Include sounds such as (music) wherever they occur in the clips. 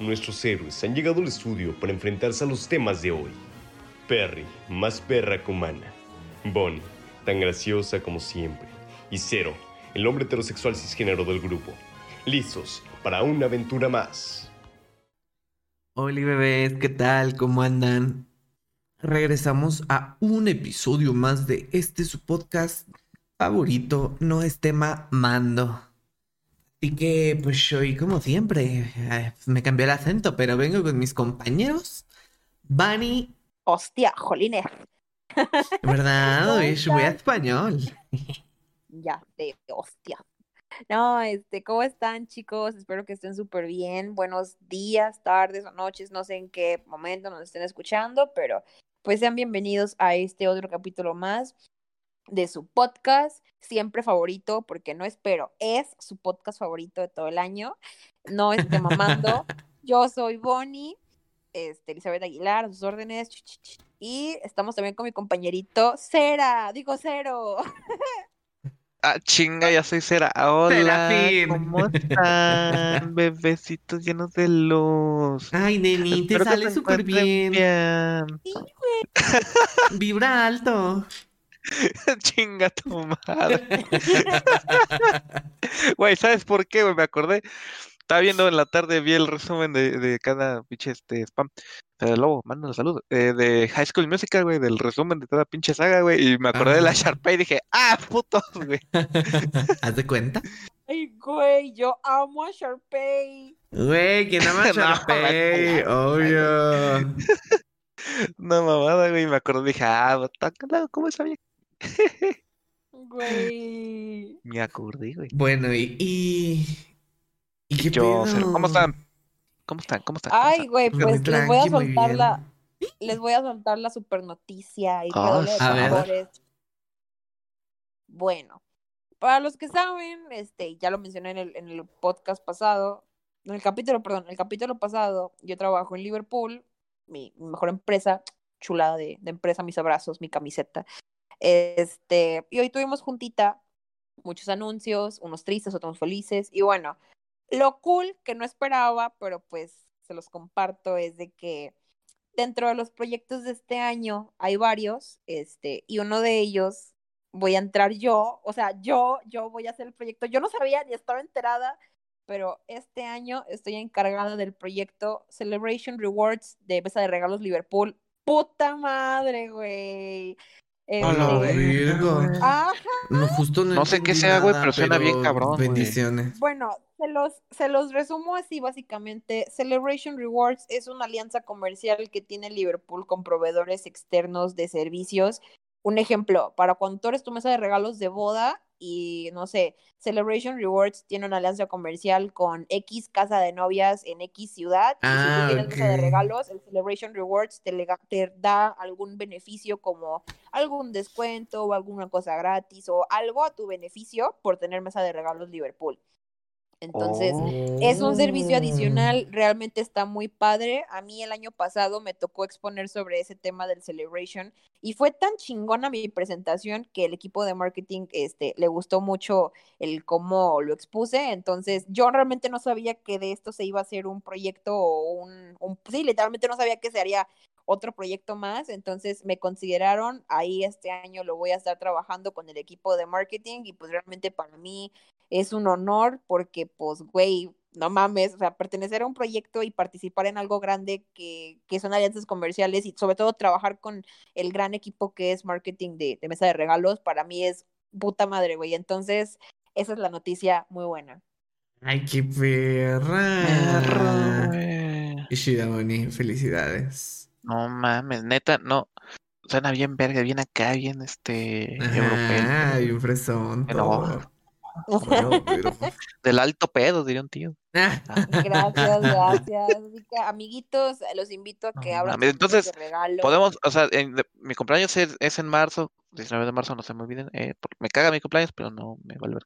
nuestros héroes han llegado al estudio para enfrentarse a los temas de hoy. Perry, más perra que humana. Bonnie, tan graciosa como siempre. Y Zero, el hombre heterosexual cisgénero del grupo. Listos para una aventura más. Hola bebés, ¿qué tal? ¿Cómo andan? Regresamos a un episodio más de este su podcast favorito, no es tema mando. Así que pues hoy como siempre, eh, me cambió el acento, pero vengo con mis compañeros. Bunny, Hostia, jolines. ¿verdad? ¿Cómo Hoy estás? español. Ya, de hostia. No, este, ¿cómo están, chicos? Espero que estén súper bien. Buenos días, tardes o noches, no sé en qué momento nos estén escuchando, pero pues sean bienvenidos a este otro capítulo más de su podcast, siempre favorito, porque no espero, es su podcast favorito de todo el año. No esté mamando. (laughs) Yo soy Bonnie, este, Elizabeth Aguilar, a sus órdenes. Y estamos también con mi compañerito Cera, digo Cero. (laughs) Ah, chinga, ya soy Cera. Hola, Serafín. ¿cómo están? (laughs) Bebecitos llenos de luz. Ay, neni, te Espero sale súper bien. bien. Vibra alto. (laughs) Chinga tu madre. (laughs) Güey, ¿sabes por qué, güey? Me acordé. Estaba viendo en la tarde, vi el resumen de, de cada pinche este spam. Pero Lobo, manda salud. Eh, de High School Musical, güey, del resumen de toda pinche saga, güey. Y me acordé de la Ah. Sharpay y dije, ¡ah, putos, güey! (laughs) ¿Haz de cuenta? Ay, güey, yo amo a Sharpay. Güey, ¿quién ama a No, Sharpay? Obvio. Una mamada, güey. Y me acordé, dije, ah, what the- ¿cómo sabía? Güey. Me acordé, güey. Bueno, y. ¿Y, ¿y qué Yo, pedo? ¿cómo están? ¿Cómo están? ¿Cómo están? ¿Cómo Ay, güey, pues les voy a soltar la, les voy a soltar la super noticia y Ah, de. Bueno, para los que saben, este, ya lo mencioné en el, en el podcast pasado, en el capítulo, perdón, en el capítulo pasado, yo trabajo en Liverpool, mi, mi mejor empresa, chulada de, de empresa, mis abrazos, mi camiseta. Este, y hoy tuvimos juntita, muchos anuncios, unos tristes, otros felices, y bueno, lo cool que no esperaba, pero pues se los comparto, es de que dentro de los proyectos de este año hay varios, este, y uno de ellos voy a entrar yo, o sea, yo, yo voy a hacer el proyecto. Yo no sabía ni estaba enterada, pero este año estoy encargada del proyecto Celebration Rewards de Mesa de Regalos Liverpool. Puta madre, güey. A la Este, verga. Ajá. No, justo no No sé qué sea, güey, pero suena bien cabrón. Bendiciones. Bueno, se los, se los resumo así básicamente. Celebration Rewards es una alianza comercial que tiene Liverpool con proveedores externos de servicios. Un ejemplo, para cuando tú eres tu mesa de regalos de boda y no sé, Celebration Rewards tiene una alianza comercial con X casa de novias en X ciudad. Y si Ah, tú tienes mesa de regalos, el Celebration Rewards te, lega- te da algún beneficio como algún descuento o alguna cosa gratis o algo a tu beneficio por tener mesa de regalos Liverpool. Entonces, es un servicio Oh. adicional, realmente está muy padre. A mí el año pasado me tocó exponer sobre ese tema del celebration y fue tan chingona mi presentación que el equipo de marketing este, le gustó mucho el cómo lo expuse. Entonces, yo realmente no sabía que de esto se iba a hacer un proyecto o un, un sí, literalmente no sabía que se haría otro proyecto más, entonces me consideraron, ahí este año lo voy a estar trabajando con el equipo de marketing y pues realmente para mí es un honor porque, pues, güey, no mames, o sea, pertenecer a un proyecto y participar en algo grande que, que son alianzas comerciales y sobre todo trabajar con el gran equipo que es marketing de, de mesa de regalos, para mí es puta madre, güey. Entonces, esa es la noticia muy buena. Ay, qué perra. Perro, güey. Ishida Bonnie, felicidades. No mames, neta, no. Suena bien verga, bien acá, bien este europeo. Ajá, y un fresón. Pero-. Bueno, pero- (laughs) Del alto pedo, diría un tío. (laughs) Gracias, (laughs) gracias. Amiguitos, los invito a que abran entonces, regalo. Podemos, o sea, en- de- mi cumpleaños es, es en marzo, 19 de marzo, no se me olviden. eh, por- me caga mi cumpleaños, pero no me verga.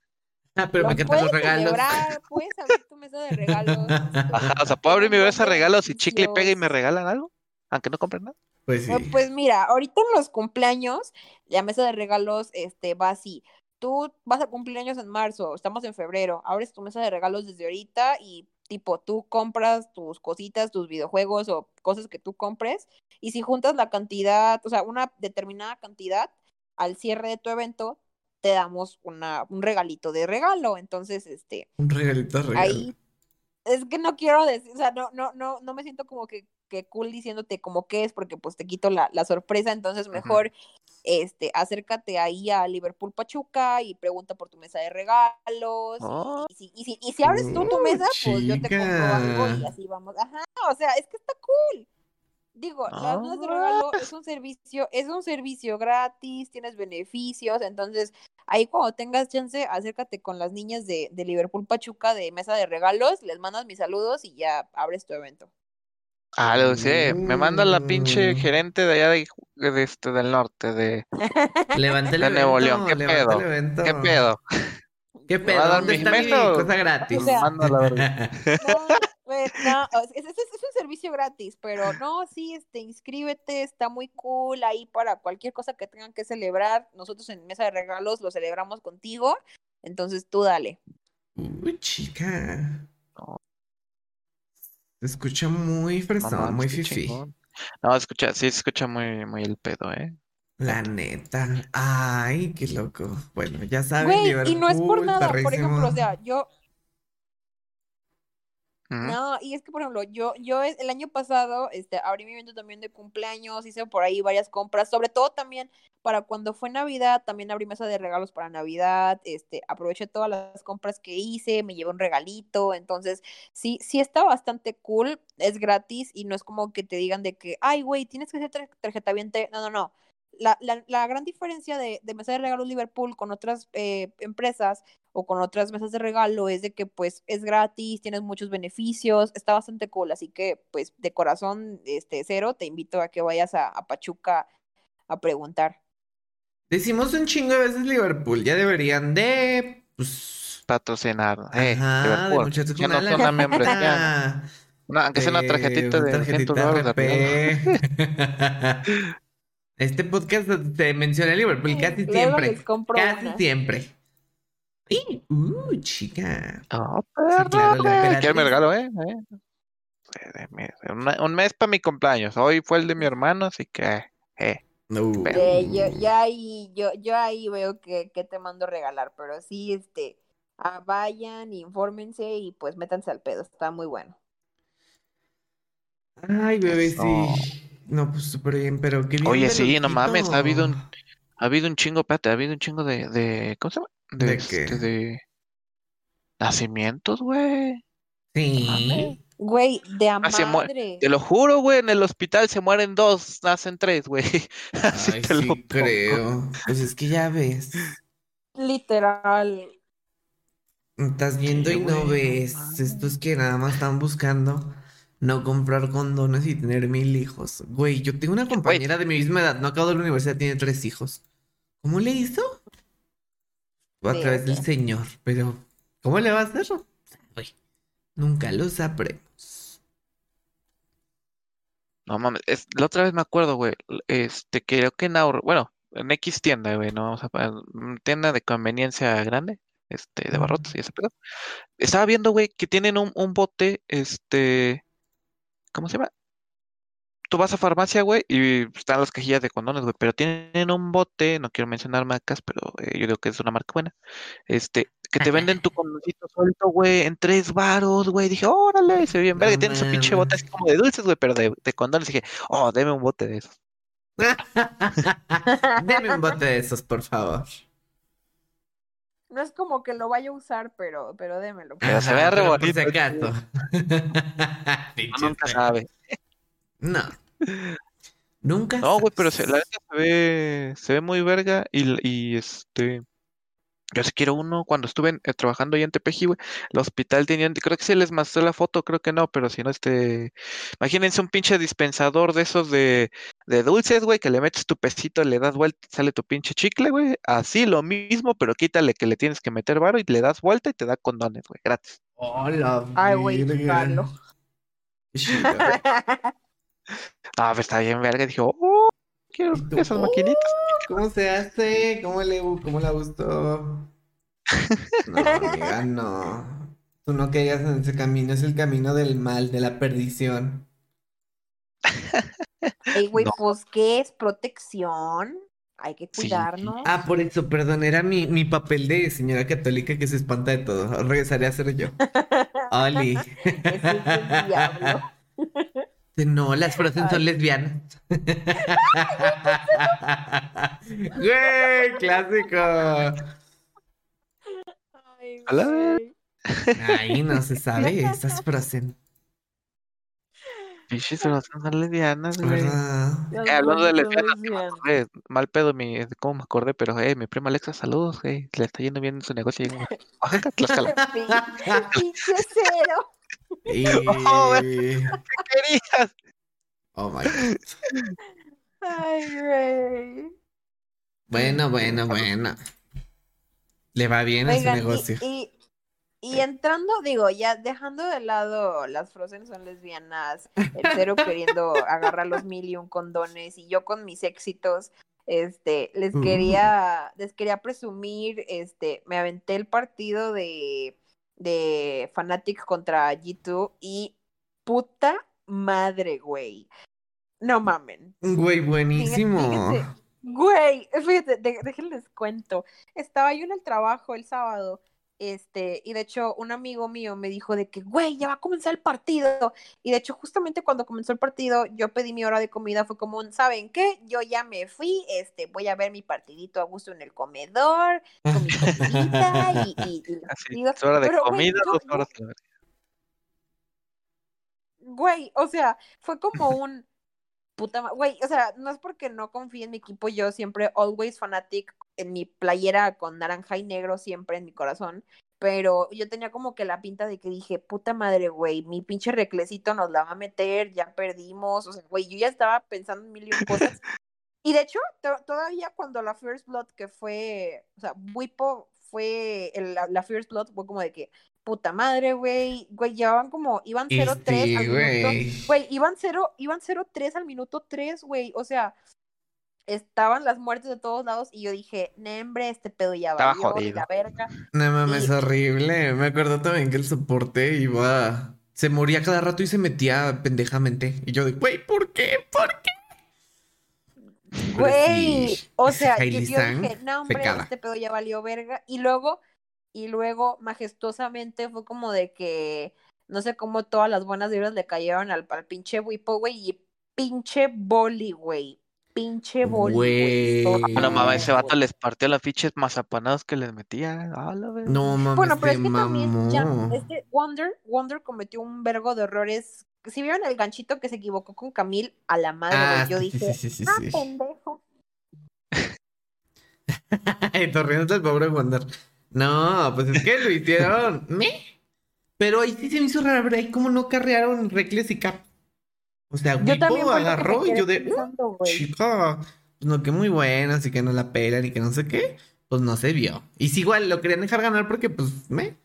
Ah, pero me encantan los puedes regalos. celebrar, puedes abrir tu mesa de regalos. Ajá, o sea, ¿puedo abrir mi bolsa de regalos y chicle y pega y me regalan algo? Aunque no compren nada. Pues sí. Pues mira, ahorita en los cumpleaños, la mesa de regalos este, va así. Tú vas a cumplir años en marzo, estamos en febrero, abres tu mesa de regalos desde ahorita y tipo, tú compras tus cositas, tus videojuegos o cosas que tú compres, y si juntas la cantidad, o sea, una determinada cantidad al cierre de tu evento, te damos una, un regalito de regalo. Entonces, este. Un regalito de regalo. Ahí. Es que no quiero decir, o sea, no, no, no, no me siento como que, que cool diciéndote como qué es, porque pues te quito la, la sorpresa, entonces mejor este, acércate ahí a Liverpool Pachuca y pregunta por tu mesa de regalos. Oh. Y, si, y, si, y si abres tú tu Oh, mesa, pues yo te compro algo y así vamos. Ajá, o sea, es que está cool. Digo, las mesas de regalo es un servicio, es un servicio gratis, tienes beneficios, entonces ahí cuando tengas chance, acércate con las niñas de, de Liverpool Pachuca de mesa de regalos, les mandas mis saludos y ya abres tu evento. Ah, lo sé. Me manda la pinche Mm. gerente de allá de, de este, del norte, de Levanta el de Nuevo evento, León. ¿Qué pedo? el evento. ¿Qué pedo? ¿Qué ¿Me pedo? va a dar ¿Dónde mis está mi cosa gratis? O sea- Manda la verga. (laughs) No, pues, es- es un servicio gratis, pero no, sí, este, inscríbete, está muy cool ahí para cualquier cosa que tengan que celebrar. Nosotros en Mesa de Regalos lo celebramos contigo, entonces tú dale. Uy, chica. Se escucha muy No mames, muy fifi. chingón. No, escucha, sí se escucha muy, muy el pedo, ¿eh? La neta. Ay, qué loco. Bueno, ya saben, Güey, y no es por nada, por ejemplo, o sea, yo. No, y es que, por ejemplo, yo, yo es- el año pasado, este, abrí mi evento también de cumpleaños, hice por ahí varias compras, sobre todo también para cuando fue Navidad, también abrí mesa de regalos para Navidad, este, aproveché todas las compras que hice, me llevé un regalito, entonces, sí, sí está bastante cool, es gratis y no es como que te digan de que, ay, güey, tienes que tar- tarjeta viente, no, no, no. La, la, la gran diferencia de, de mesa de regalos Liverpool con otras eh, empresas o con otras mesas de regalo es de que pues es gratis, tienes muchos beneficios, está bastante cool, así que pues de corazón este cero te invito a que vayas a, a Pachuca a preguntar. Decimos un chingo de veces Liverpool. Ya deberían de. Pues. Patrocinar. Eh, Ajá, de Liverpool. muchachos Ya con no la son una membresía. neta. Una- aunque sea una tarjetita Eh, de 200 tarjetita dólares de. (laughs) Este podcast se menciona Liverpool casi Luego siempre. les compro Casi una. siempre. Y, uh, chica. Claro, la güey. emperatriz. ¿Quieres mi regalo, eh? Eh, una- un mes para mi cumpleaños. Hoy fue el de mi hermano, así que, eh. Uh. Pero- Eh, yo, yo ahí, yo, yo ahí veo que, que te mando regalar, pero sí, este, ah, vayan, infórmense y pues métanse al pedo, está muy bueno. Ay, bebé, Eso. sí. No, pues súper bien, pero qué bien. Oye, sí, no mames, ha habido un-. Ha habido un chingo, espérate, ha habido un chingo de, de ¿cómo se llama? De, ¿De este, qué? de nacimientos, güey. Sí. Güey, de a Ah, madre. Te lo juro, güey, en el hospital se mueren dos, nacen tres, güey. (laughs) Así Ay, te lo sí, pongo. creo. Pues es que ya ves. Literal. Estás viendo Sí, y no güey, ves. Estos que nada más están buscando no comprar condones y tener mil hijos. Güey, yo tengo una compañera de mi misma edad, no acabó de la universidad, tiene tres hijos. ¿Cómo le hizo? A través del. Señor, pero ¿cómo le va a hacer? Güey, nunca lo sabremos. No mames, es- la otra vez me acuerdo, güey, este, creo que en Ahorro, bueno, en X tienda, güey, no vamos a mm, tienda de conveniencia grande, este, de barrotes y ese pedo. Estaba viendo, güey, que tienen un, un bote, este, ¿cómo se llama? Tú vas a farmacia, güey, y están las cajillas de condones, güey, pero tienen un bote, no quiero mencionar marcas, pero eh, yo digo que es una marca buena, este, que te venden tu condoncito suelto, güey, en tres varos, güey. Dije, órale, se ve bien verga, No tiene su pinche bote así como de dulces, güey, pero de, de condones. Dije, oh, deme un bote de esos. (laughs) Deme un bote de esos, por favor. No es como que lo vaya a usar, pero, pero démelo. Pero se ve re bonito. Pinches (laughs) nunca sabe. No. Nunca No, güey, pero se, la neta se ve, se ve muy verga y, y este, yo sí quiero uno. Cuando estuve en- eh, trabajando ahí en Tepeji, güey, el hospital tenían, creo que se les mostró la foto, creo que no, pero si no, este, imagínense un pinche dispensador de esos de, de dulces, güey, que le metes tu pesito, le das vuelta y sale tu pinche chicle, güey. Así lo mismo, pero quítale que le tienes que meter varo y le das vuelta y te da condones, güey, gratis. Hola, Ay, güey. (laughs) Ah, pues está bien verga. Dije, oh, quiero esas maquinitas. ¿Cómo se hace? ¿Cómo le cómo la gustó? (laughs) No, amiga, no. Tú no caigas en ese camino, es el camino del mal, de la perdición. (laughs) Ey, güey, No. pues, ¿qué es protección? Hay que Sí. cuidarnos. Ah, por eso, perdón, era mi, mi papel de señora católica que se espanta de todo. Regresaré a ser yo. (laughs) Oli. No, las Frozen son lesbianas. (laughs) Güey, clásico. Ay. Ay, no se sabe, estas Frozen, Pinches son lesbianas, Eh, hablando de lesbianas, mal pedo mi, cómo me acordé, pero eh, mi prima Alexa, saludos, güey, le está yendo bien en su negocio Oaxaca, (laughs) Tlaxcala. Pinche cero. Y... (laughs) Oh, querías? Oh my God. Ay, güey. Bueno, bueno, bueno. Le va bien a su y- negocio. y, y entrando, digo, ya dejando de lado las Frozen son lesbianas, el cero (laughs) queriendo agarrar los mil y un condones, y yo con mis éxitos, este, les Uh. quería, les quería presumir, este, me aventé el partido de, de Fnatic contra G2 y puta madre, güey. No mamen. Güey, buenísimo. fíjate. Güey, fíjate, déjenles cuento. Estaba yo en el trabajo el sábado, este, y de hecho un amigo mío me dijo de que, güey, ya va a comenzar el partido. Y de hecho justamente cuando comenzó el partido, yo pedí mi hora de comida, fue como, un, ¿saben qué? Yo ya me fui, este, voy a ver mi partidito a gusto en el comedor, con mi comidita (laughs) y, y, y Así, es hora de Pero, güey, comida, yo- dos horas. Güey, o sea, fue como un puta ma- güey, o sea, no es porque no confíe en mi equipo, yo siempre always fanatic en mi playera con naranja y negro siempre en mi corazón, pero yo tenía como que la pinta de que dije, puta madre, güey, mi pinche reclecito nos la va a meter, ya perdimos, o sea, güey, yo ya estaba pensando en mil y un cosas. (laughs) Y de hecho, to- todavía cuando la First Blood que fue, o sea, Wipo fue, el- la, la First Blood fue como de que, puta madre, güey, güey, llevaban como, iban 0-3 al Este, minuto, güey. güey, iban 0, iban 0-3 al minuto 3, güey, o sea, estaban las muertes de todos lados y yo dije, nembre, este pedo ya jodido. la verga. No mames, Y- horrible. Me acuerdo también que el soporte iba. Se moría cada rato y se metía pendejamente. Y yo de, güey, ¿por qué? ¿Por qué? Güey, o sea, yo, yo dije, no, hombre, pecada. este pedo ya valió verga. Y luego, y luego, majestuosamente, fue como de que, no sé cómo todas las buenas vibras le cayeron al, al pinche Wipo, güey, y pinche boli, güey. Pinche boli, güey. No mames, ese vato les partió las fichas mazapanadas que les metía. Ah, la. No mames, Bueno, pero es que también ya, mamó. este Wonder, Wonder cometió un vergo de errores. Si vieron el ganchito que se equivocó con Camille, a la madre, Ah, güey, yo sí, sí, dije, sí, sí, ah, sí. pendejo. (laughs) Torriendo el pobre Wonder. No, pues es que lo hicieron. (laughs) ¿Me? Pero ahí sí se me hizo raro, ver ahí cómo no carrearon Reckless y Cap. O sea, Wipo agarró y yo de, pensando, "Uh, güey. chica, pues no, que muy buena, así que no la pelan y que no sé qué. Pues no se vio. Y si igual lo querían dejar ganar porque, pues, me.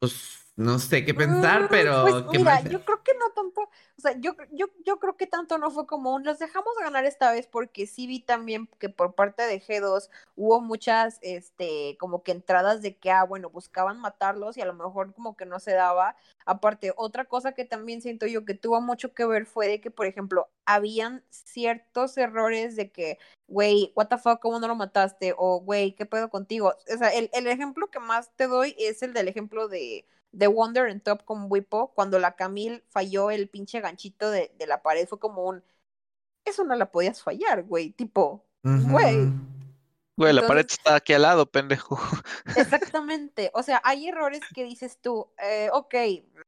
Pues no sé qué pensar, Mm, pero pues qué mira, yo creo que no tanto, o sea, yo, yo, yo creo que tanto no fue como un los dejamos ganar esta vez porque sí vi también que por parte de G2 hubo muchas, este, como que entradas de que, ah, bueno, buscaban matarlos y a lo mejor como que no se daba. Aparte, otra cosa que también siento yo que tuvo mucho que ver fue de que, por ejemplo, habían ciertos errores de que, güey, what the fuck, ¿cómo no lo mataste? O, güey, ¿qué pedo contigo? O sea, el, el ejemplo que más te doy es el del ejemplo de de Wonder en Top con Wipo, cuando la Camille falló el pinche ganchito de, de la pared, fue como un. Eso no la podías fallar, güey. Tipo, Ujú. güey. Güey, la pared está aquí al lado, pendejo. (laughs) Exactamente. O sea, hay errores que dices tú, eh, ok,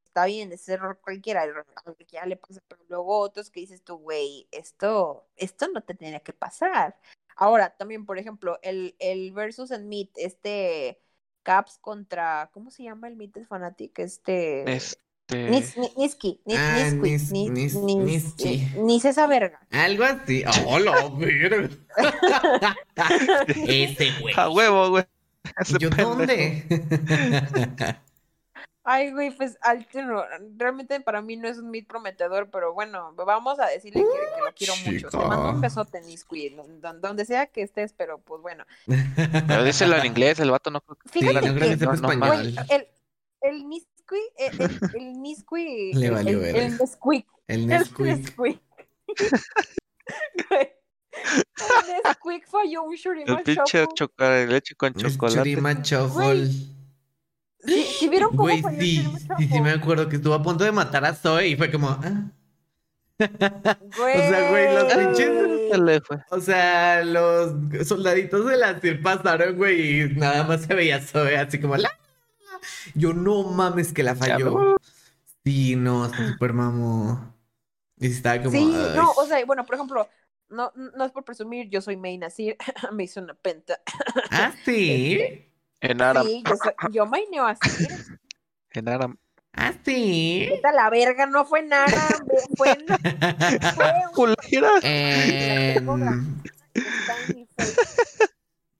está bien, es error cualquiera, error cualquiera le pasa, pero luego otros que dices tú, güey, esto, esto no te tenía que pasar. Ahora, también, por ejemplo, el, el versus en Meet, este Caps contra, ¿cómo se llama el Meet Fanatic? Este. Este. Nis, ni- Niski, Nis, Ah, Nisqui, Nis- Nis- Nis- Nis- Niski. Nis esa verga. Algo así. ¡Oh, la verga! (laughs) Ese güey. A huevo, güey. Ese ¿Y yo pendejo. dónde? (laughs) Ay, güey, pues realmente para mí no es un meet prometedor, pero bueno, vamos a decirle que, que lo quiero mucho. Te mando un besote, Nisqui, don- donde sea que estés, pero pues bueno. Pero díselo en inglés, el vato no creo que- Sí, Fíjate que no, no español. güey, el, el Nisqui, el, el, el Nisqui, Le el- valió el, el Nesquik, El el Nesquik. Güey, el Nesquik falló un El Shurima pinche chocolate, leche con El chocolate. Shuffle. ¿Sí, sí vieron cómo Güey, sí, sí, sí, me acuerdo que estuvo a punto de matar a Zoe y fue como, ah. Güey. O sea, güey, los pinches- Se le fue. O sea, los soldaditos de la CIR pasaron, güey, y nada más se veía Zoe así como la. Yo no mames que la falló. Sí, no, está súper mamo. Y estaba como. Sí, ay. no, o sea, bueno, por ejemplo, no, no es por presumir, yo soy May Nasir, (laughs) me hizo una penta. Ah, sí. (laughs) En Aram. Sí, yo, soy, yo maineo así. En Aram. Ah, sí. Vete a la verga, no fue nada, ve- fue en, (laughs) fue Culera. En-.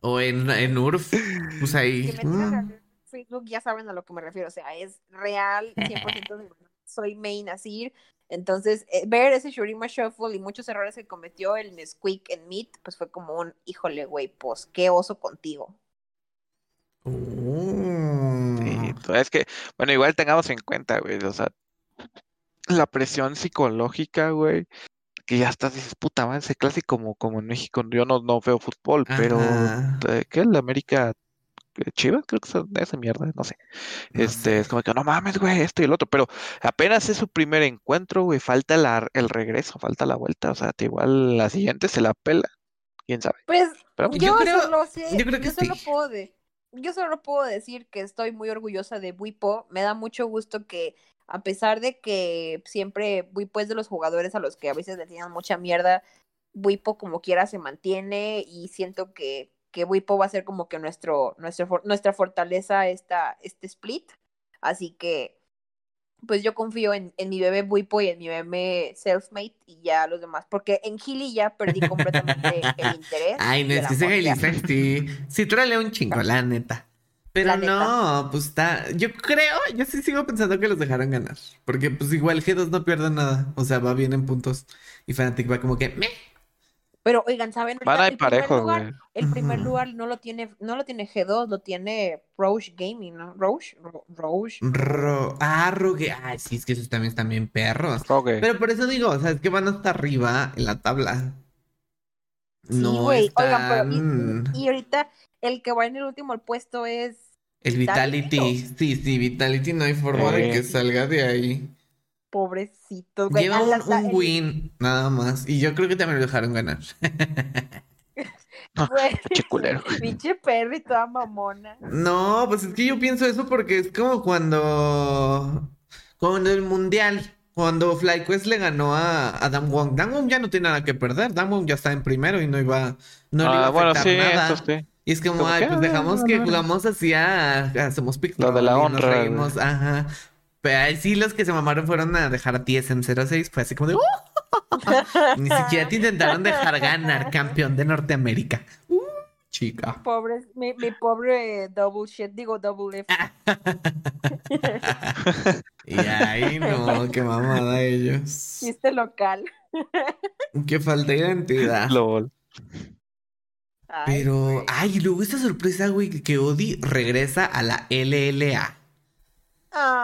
O en, en URF. Pues ahí. Que me tiran mm. a Facebook, ya saben a lo que me refiero, o sea, es real, 100% de verdad. soy May Nasir. Entonces, eh, ver ese Shurima Shuffle y muchos errores que cometió el Nesquik en Meet, pues fue como un, híjole, güey, pues qué oso contigo. Sí, pues, es que, bueno, igual tengamos en cuenta, güey, o sea, la presión psicológica, güey, que ya estás, dices, puta madre, ese clásico como, como en México, yo no, no veo fútbol, pero, Ajá. ¿qué? La América eh, Chivas, creo que es de esa mierda, no sé. No Este, sé. es como que no mames, güey, esto y el otro, pero apenas es su primer encuentro, güey, falta la, el regreso, falta la vuelta, o sea, te igual la siguiente se la pela, quién sabe. Pues Pero, Yo yo, creo- solo sé, yo creo que solo sí. puedo de- yo solo puedo decir que estoy muy orgullosa de Buipo. Me da mucho gusto que, a pesar de que siempre Buipo es de los jugadores a los que a veces le tiran mucha mierda, Buipo como quiera se mantiene y siento que, que Buipo va a ser como que nuestro, nuestro, nuestra fortaleza esta, este split. Así que, pues yo confío en, en mi bebé Buipo y en mi bebé Selfmate y ya los demás, porque en Gili ya perdí (laughs) completamente el interés. Ay, no, es que. Sex sí, sí un chingo, la neta. Pero La neta. no, pues está. Yo creo, yo sí sigo pensando que los dejaron ganar. Porque, pues igual G2 no pierde nada. O sea, va bien en puntos. Y Fnatic va como que. "Meh". Pero oigan, ¿saben? van primer parejos, lugar- güey. El primer lugar no lo tiene, no lo tiene G2, lo tiene Roche Gaming, ¿no? Roche, Ro- Roche. Ro- ah, Rogue. Ay, sí, es que esos también están bien perros. Rogue. Pero por eso digo, o sea, es que van hasta arriba en la tabla. Sí, No güey. Oigan, pero y- están. y, ahorita el que va en el último puesto es El Vitality, Vitality. Sí, sí, Vitality no hay forma de que salga de ahí. Pobrecito, güey. Lleva Ah, un, win, nada más. Y yo creo que también lo dejaron ganar. güey, Pinche culero. (laughs) Pinche Perry toda mamona. No, pues es que yo pienso eso porque es como cuando. Cuando el mundial. Cuando FlyQuest le ganó a, a Dan Wong. Dan Wong ya no tiene nada que perder. Dan Wong ya está en primero y no iba. No le iba Ah, a bueno, afectar sí, nada. eso sí. Y es como, ay, que, pues dejamos ah, que bueno. jugamos así a, Somos Pick Lo de la y nos honra, güey. reímos, ajá. Pero ahí sí los que se mamaron fueron a dejar a TSM06. Fue así como de, ¡uh! (laughs) Ni siquiera te intentaron dejar ganar campeón de Norteamérica. Uh, chica. Pobre, mi, mi pobre double shit, digo double F. (laughs) Y ahí no, qué mamada ellos. Chiste local. (laughs) Qué falta de identidad. LOL. Ay, Pero, güey. ay, y luego esta sorpresa, güey, que Odi regresa a la LLA.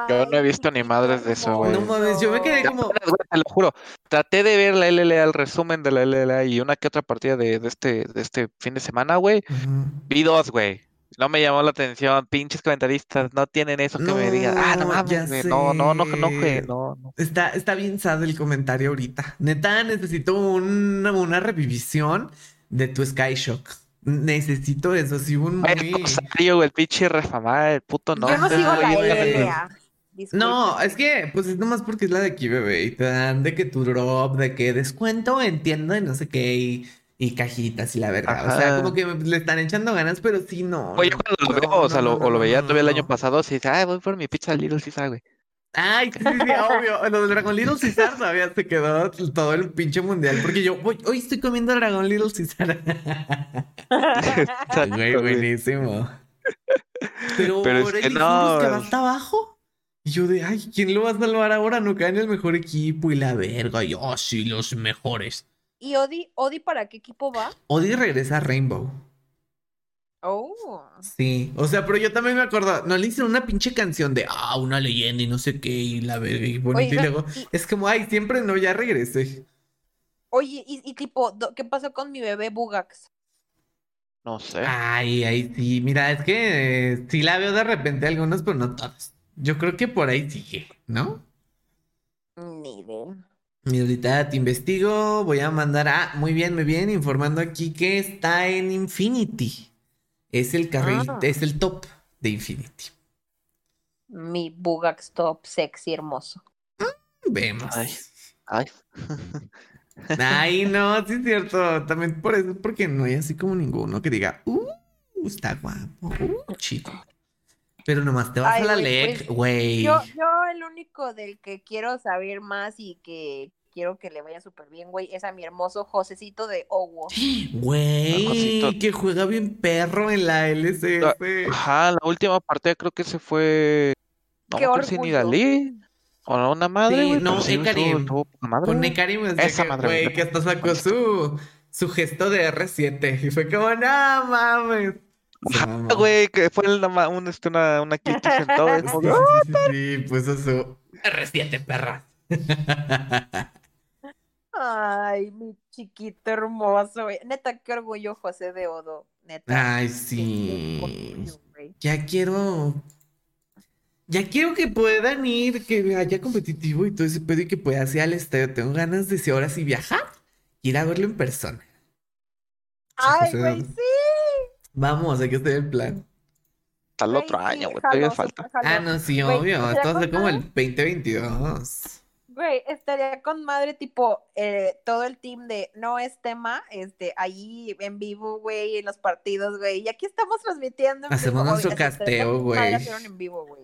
Yo no he visto ni madres de eso, güey. No mames, yo me quedé como. apenas, güey, te lo juro. Traté de ver la LLA, el resumen de la LLA y una que otra partida de, de este, de este fin de semana, güey. Ujú. Vi dos, güey. No me llamó la atención. Pinches comentaristas no tienen eso que me digan. Ah, no mames, güey. No, no, no, no, güey. No, no. Está, está bien sad el comentario ahorita. Neta, necesito un- una revivisión de tu Sky Shock. Necesito eso, sí, un muy... Rosario, el pinche refamada, el puto no. Yo no sigo la es que, pues es nomás porque es la de aquí, bebé. Y te dan de que tu drop, de que descuento en tienda y no sé qué, y, y cajitas y la verga. O sea, como que le están echando ganas, pero sí, no. Güey, yo no, cuando lo no, veo, o sea, no, lo, no, o lo veía no, todavía el no. año pasado, sí, dice, ah, voy por mi pizza Little Caesar, güey. Ay, sí, sí, sí, obvio. Lo del Dragon Little Caesar todavía se quedó todo el pinche mundial. Porque yo hoy, hoy estoy comiendo Dragon Little Caesar. Güey, buenísimo. Pero, Pero es ahora que no, que va el- hasta abajo. Y yo de, ay, ¿quién lo va a salvar ahora? No cae en el mejor equipo y la verga. Y, oh, sí, los mejores. ¿Y Odi, Odi para qué equipo va? Odi regresa a Rainbow. Oh. Sí, o sea, pero yo también me acuerdo, no le hicieron una pinche canción de, ah, una leyenda y no sé qué, y la verga, y bonito, y luego, y- es como, ay, siempre no, ya regresé. Oye, y, y tipo, ¿qué pasó con mi bebé Bugax? No sé. Ay, ay, sí, mira, es que eh, sí la veo de repente algunas, pero no todas. Yo creo que por ahí sigue, ¿no? Ni idea. Y ahorita te investigo, voy a mandar, ah, muy bien, muy bien, informando aquí que está en Infinity. Es el carril, Ah. es el top de Infinity. Mi Bugax top sexy hermoso. Vemos. Ay. Ay. Ay, (laughs) no, sí es cierto. También por eso, porque no hay así como ninguno que diga, uh, está guapo, uh, chico. Pero nomás te vas Ay, a la güey, LEC, pues, güey. Yo, yo el único del que quiero saber más y que quiero que le vaya súper bien, güey, es a mi hermoso Josecito de Owo. Güey, que juega bien perro en la LCS. Ajá, la última partida creo que se fue. No Qué orgullo. Nidalí. O no, una madre, Sí, no, sí, Ekarim. Con. Ekarim, es Esa que, madre, güey, que hasta sacó su, su gesto de R7. Y fue como, no mames. Güey, que fue el nama- un, este, una, una sentada. (laughs) Sí, como sí, sí, sí, sí, puso su R7, perra. (laughs) Ay, mi chiquito hermoso, güey. Neta, qué orgullo José de Odo. Neta. Ay, sí. orgullo. Ya quiero. Ya quiero que puedan ir, que haya competitivo y todo ese pedo y que pueda ir al estadio. Tengo ganas de si ahora sí viajar y ir a verlo en persona. Ay, José güey, de- sí. Vamos, hay que hacer el plan. Hasta el otro año, güey. Todavía falta. jalo. Ah, no, sí, obvio. ¿estaría Esto va a ser con como el madre? 2022. Güey, estaría con madre, tipo, eh, todo el team de no es tema, este, ahí en vivo, güey, en los partidos, güey. Y aquí estamos transmitiendo en Hacemos vivo. nuestro casteo, güey. en vivo, güey.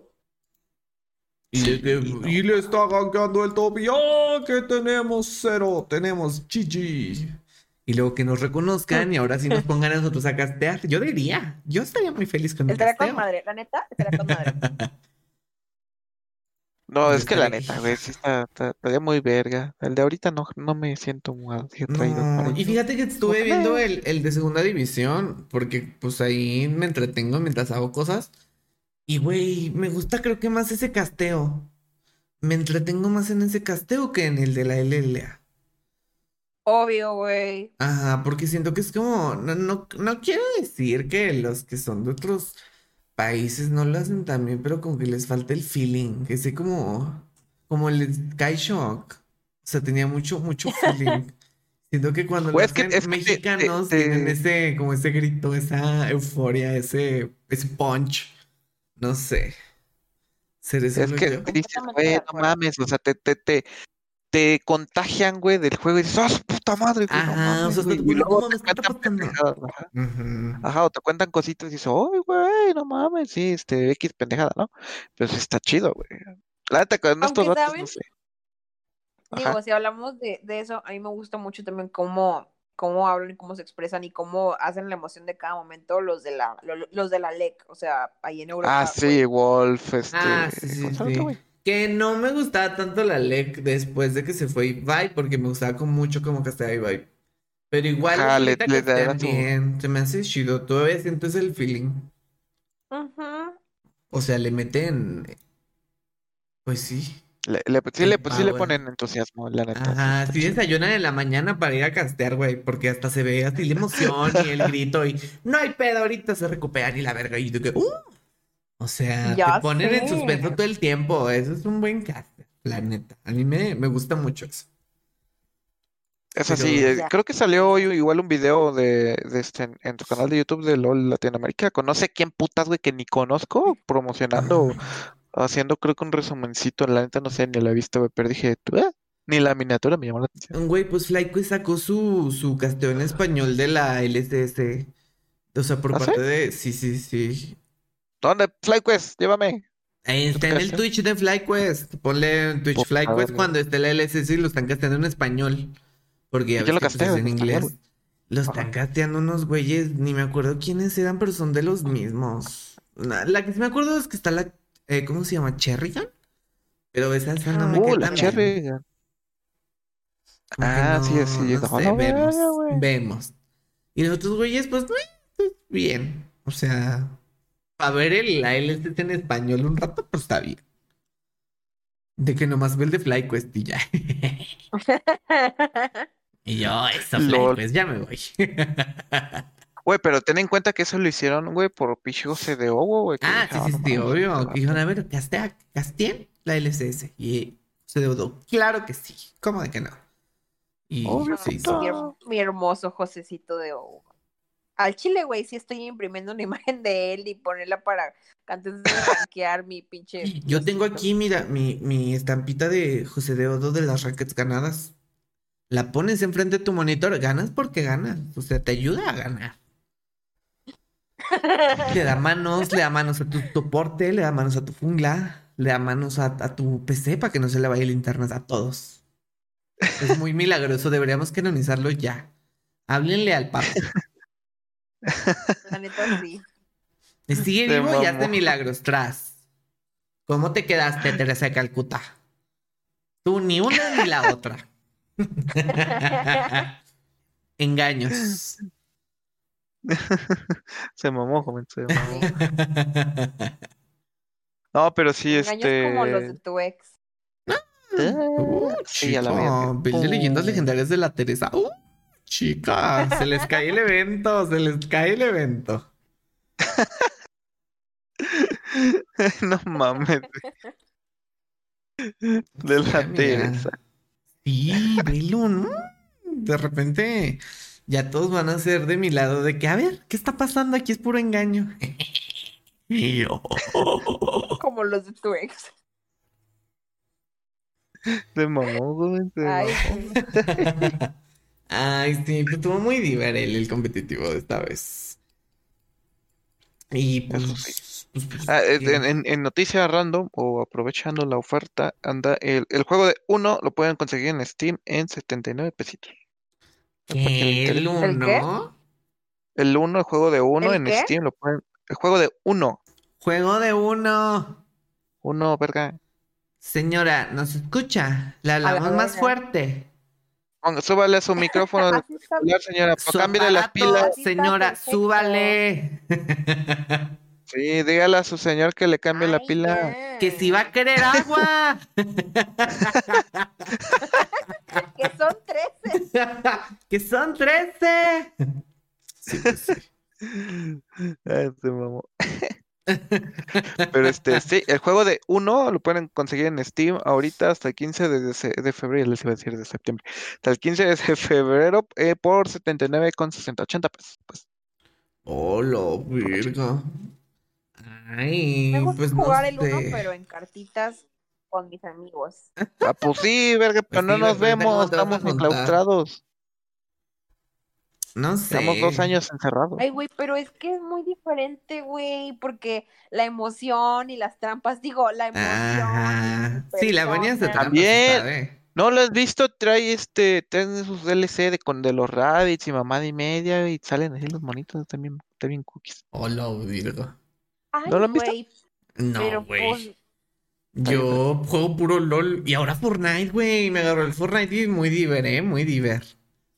Y le, que- y le está ganando el top. Y ¡oh, que tenemos cero! Tenemos GG. Y luego que nos reconozcan y ahora sí nos pongan a nosotros a castear. Yo diría, yo estaría muy feliz con mi Estaría con madre, la neta, estaría con madre. (laughs) No, es que la neta, güey, sí está, está, estaría muy verga. El de ahorita no, no me siento muy atraído No, para y fíjate que estuve Ojalá. viendo el, el de segunda división, porque pues ahí me entretengo mientras hago cosas. Y güey, me gusta creo que más ese casteo. Me entretengo más en ese casteo que en el de la LLA. Obvio, güey. Ajá, porque siento que es como, no, no, no quiero decir que los que son de otros países no lo hacen tan bien, pero como que les falta el feeling, que sé como, como el Sky Shock. O sea, tenía mucho, mucho feeling. (laughs) Siento que cuando lo Güey, es que- hacen es que te- mexicanos te- tienen ese, como ese grito, esa euforia, ese, ese punch. No sé. ¿Seré Es solo que yo? dices, Completamente güey, de no mames, o sea, te, te, te, te contagian, güey, del juego y dices, ¡ah, puta madre! güey, no Ajá, o mames, sea, güey". te Y pones luego te "¿Qué está cuentan pasando?" pendejadas, ajá. Ujú. Ajá, o te cuentan cositas y dices, ¡ay, güey, no mames! Sí, este, X pendejada, ¿no? Pero sí está chido, güey. La neta, con estos datos, no sé. Digo, si hablamos de, de eso, a mí me gusta mucho también cómo, cómo hablan y cómo se expresan y cómo hacen la emoción de cada momento los de la, lo- los de la LEC, o sea, ahí en Europa. Ah, sí, Wolf, este. Ah, sí, sí, ¿cómo se llama sí. otro, güey? Que no me gustaba tanto la LEC después de que se fue Ibai, porque me gustaba con mucho como casteaba Ibai. Pero igual Ajá, le- le bien, se me hace chido, todavía siento ese el feeling. Ujú. O sea, le meten, pues sí. Le, le- sí, El le, pues, sí le power. ponen entusiasmo, la neta. Ajá, sí desayunan en la mañana para ir a castear, güey, porque hasta se ve así la emoción y el grito y no hay pedo, ahorita se recuperan y la verga y de que, ¡uh! O sea, Ya te ponen en suspenso todo el tiempo, eso es un buen caster, la neta. A mí me, me gusta mucho eso. Es Pero- así, eh, creo que salió hoy igual un video de, de este en, en tu canal de YouTube de LOL Latinoamérica con no sé quién putas, güey, que ni conozco, promocionando, haciendo creo que un resumencito, la neta no sé, ni lo he visto, güey, pero dije, "Tú, eh", ni la miniatura me llamó la atención. Un güey, pues FlyQuest sacó su, su casteo en español de la LSS. O sea, por ¿Ah, sí? parte de. Sí, sí, sí. ¿Dónde? FlyQuest, llévame. Ahí está en el? Twitch de FlyQuest. Ponle en Twitch Por FlyQuest cuando esté la LSS y lo están casteando en español. Porque ya ves lo que, pues, casteo es en inglés. español. Lo están casteando unos güeyes, ni me acuerdo quiénes eran, pero son de los mismos. La, que sí me acuerdo es que está la. eh, ¿cómo se llama? ¿Cherrigan? Pero esa, esa no me Uh, queda la que Ah, sí, no- sí, no no, sé, vemos, vemos. Y los otros güeyes, pues, eh, pues, bien. O sea, a ver el, la LSS en español un rato, pues está bien. De que nomás ve el de FlyQuest y ya. (laughs) y yo, eso. FlyQuest, ya me voy. (laughs) Güey, pero ten en cuenta que eso lo hicieron, güey, por pinche CDO, güey. que ah, sí, sí, "No sí, obvio. Que dijeron, a ver, castea, casteen la LSS. Y se deudó. Claro que sí. ¿Cómo de que no? Y Obvio, se mi, hermoso Josecito de Ogo. Al chile, güey, sí estoy imprimiendo una (laughs) imagen de él y ponerla para antes de rankear mi pinche. Yo tengo aquí, mira, mi, mi estampita de José de Odo de las rackets ganadas. La pones enfrente de tu monitor, ganas porque ganas. O sea, te ayuda a ganar. Le da manos, le da manos a tu soporte, le da manos a tu jungla, le da manos a, a tu PC para que no se le vaya linternas a todos. Es muy milagroso, deberíamos canonizarlo ya. Háblenle al papa. La neta, sí. Sigue vivo y hace milagros. Tras. ¿Cómo te quedaste, Teresa de Calcuta? Tú ni una ni la otra. (laughs) Engaños. Se mamó, joven, se mamó. No, pero sí, Engaños como los de este. tu ex. Uh, Sí, a la de leyendas legendarias de la Teresa. Uh, chica, se les cae el evento, se les cae el evento. (laughs) No mames. De la. Teresa. Sí, velo, ¿no? De repente ya todos van a ser de mi lado de que, a ver, ¿qué está pasando? Aquí es puro engaño. (laughs) (laughs) Como los de tu ex. Se mamó, güey. Ay. Ay, sí, pues estuvo muy divertido el competitivo de esta vez. Y pues, pues, pues, Ah, eh, en, en- en noticia random o aprovechando la oferta, anda el, el juego de uno lo pueden conseguir en Steam en 79 pesitos. ¿Qué? ¿El interese. ¿El qué? uno? El uno, el juego de uno ¿El en qué? Steam lo pueden. El juego de uno. Juego de uno. Uno, verga. Señora, ¿nos escucha? Le la hablamos más fuerte. Ponga- súbale a su micrófono señora. Cámbiale las pilas. Señora, súbale. Sí, dígale a su señor que le cambie la pila. Que si va a querer agua. Que son 13. que son 13. Sí, pues sí. (laughs) Ay. Pero este, sí, el juego de uno lo pueden conseguir en Steam ahorita hasta el 15 de, de- de febrero, les iba a decir de septiembre. Hasta el 15 de (laughs) febrero eh, por 79,60, 80 pesos. Pues. Oh, lo virgo. Ay, Me gusta pues no jugar el 1, sé. pero en cartitas con mis amigos. Ah, pues sí, verga, pero Pues no sí, nos vemos, ¿cómo te vas a estamos enclaustrados. No sé. Llevamos dos años encerrados. Ay, güey, pero es que es muy diferente, güey, porque la emoción y las trampas, digo, la emoción. Ajá. Sí, la venía de trampas También. ¿No lo has visto? Trae este, traen sus DLC de con de los rabbits y mamada y media y salen así los monitos también, está bien cookies. Oh, lo virgo. Ay, ¿No lo han visto? No, pero güey. pues, Yo juego puro LOL y ahora Fortnite, güey. Me agarró el Fortnite y muy diver, ¿eh? Muy diver.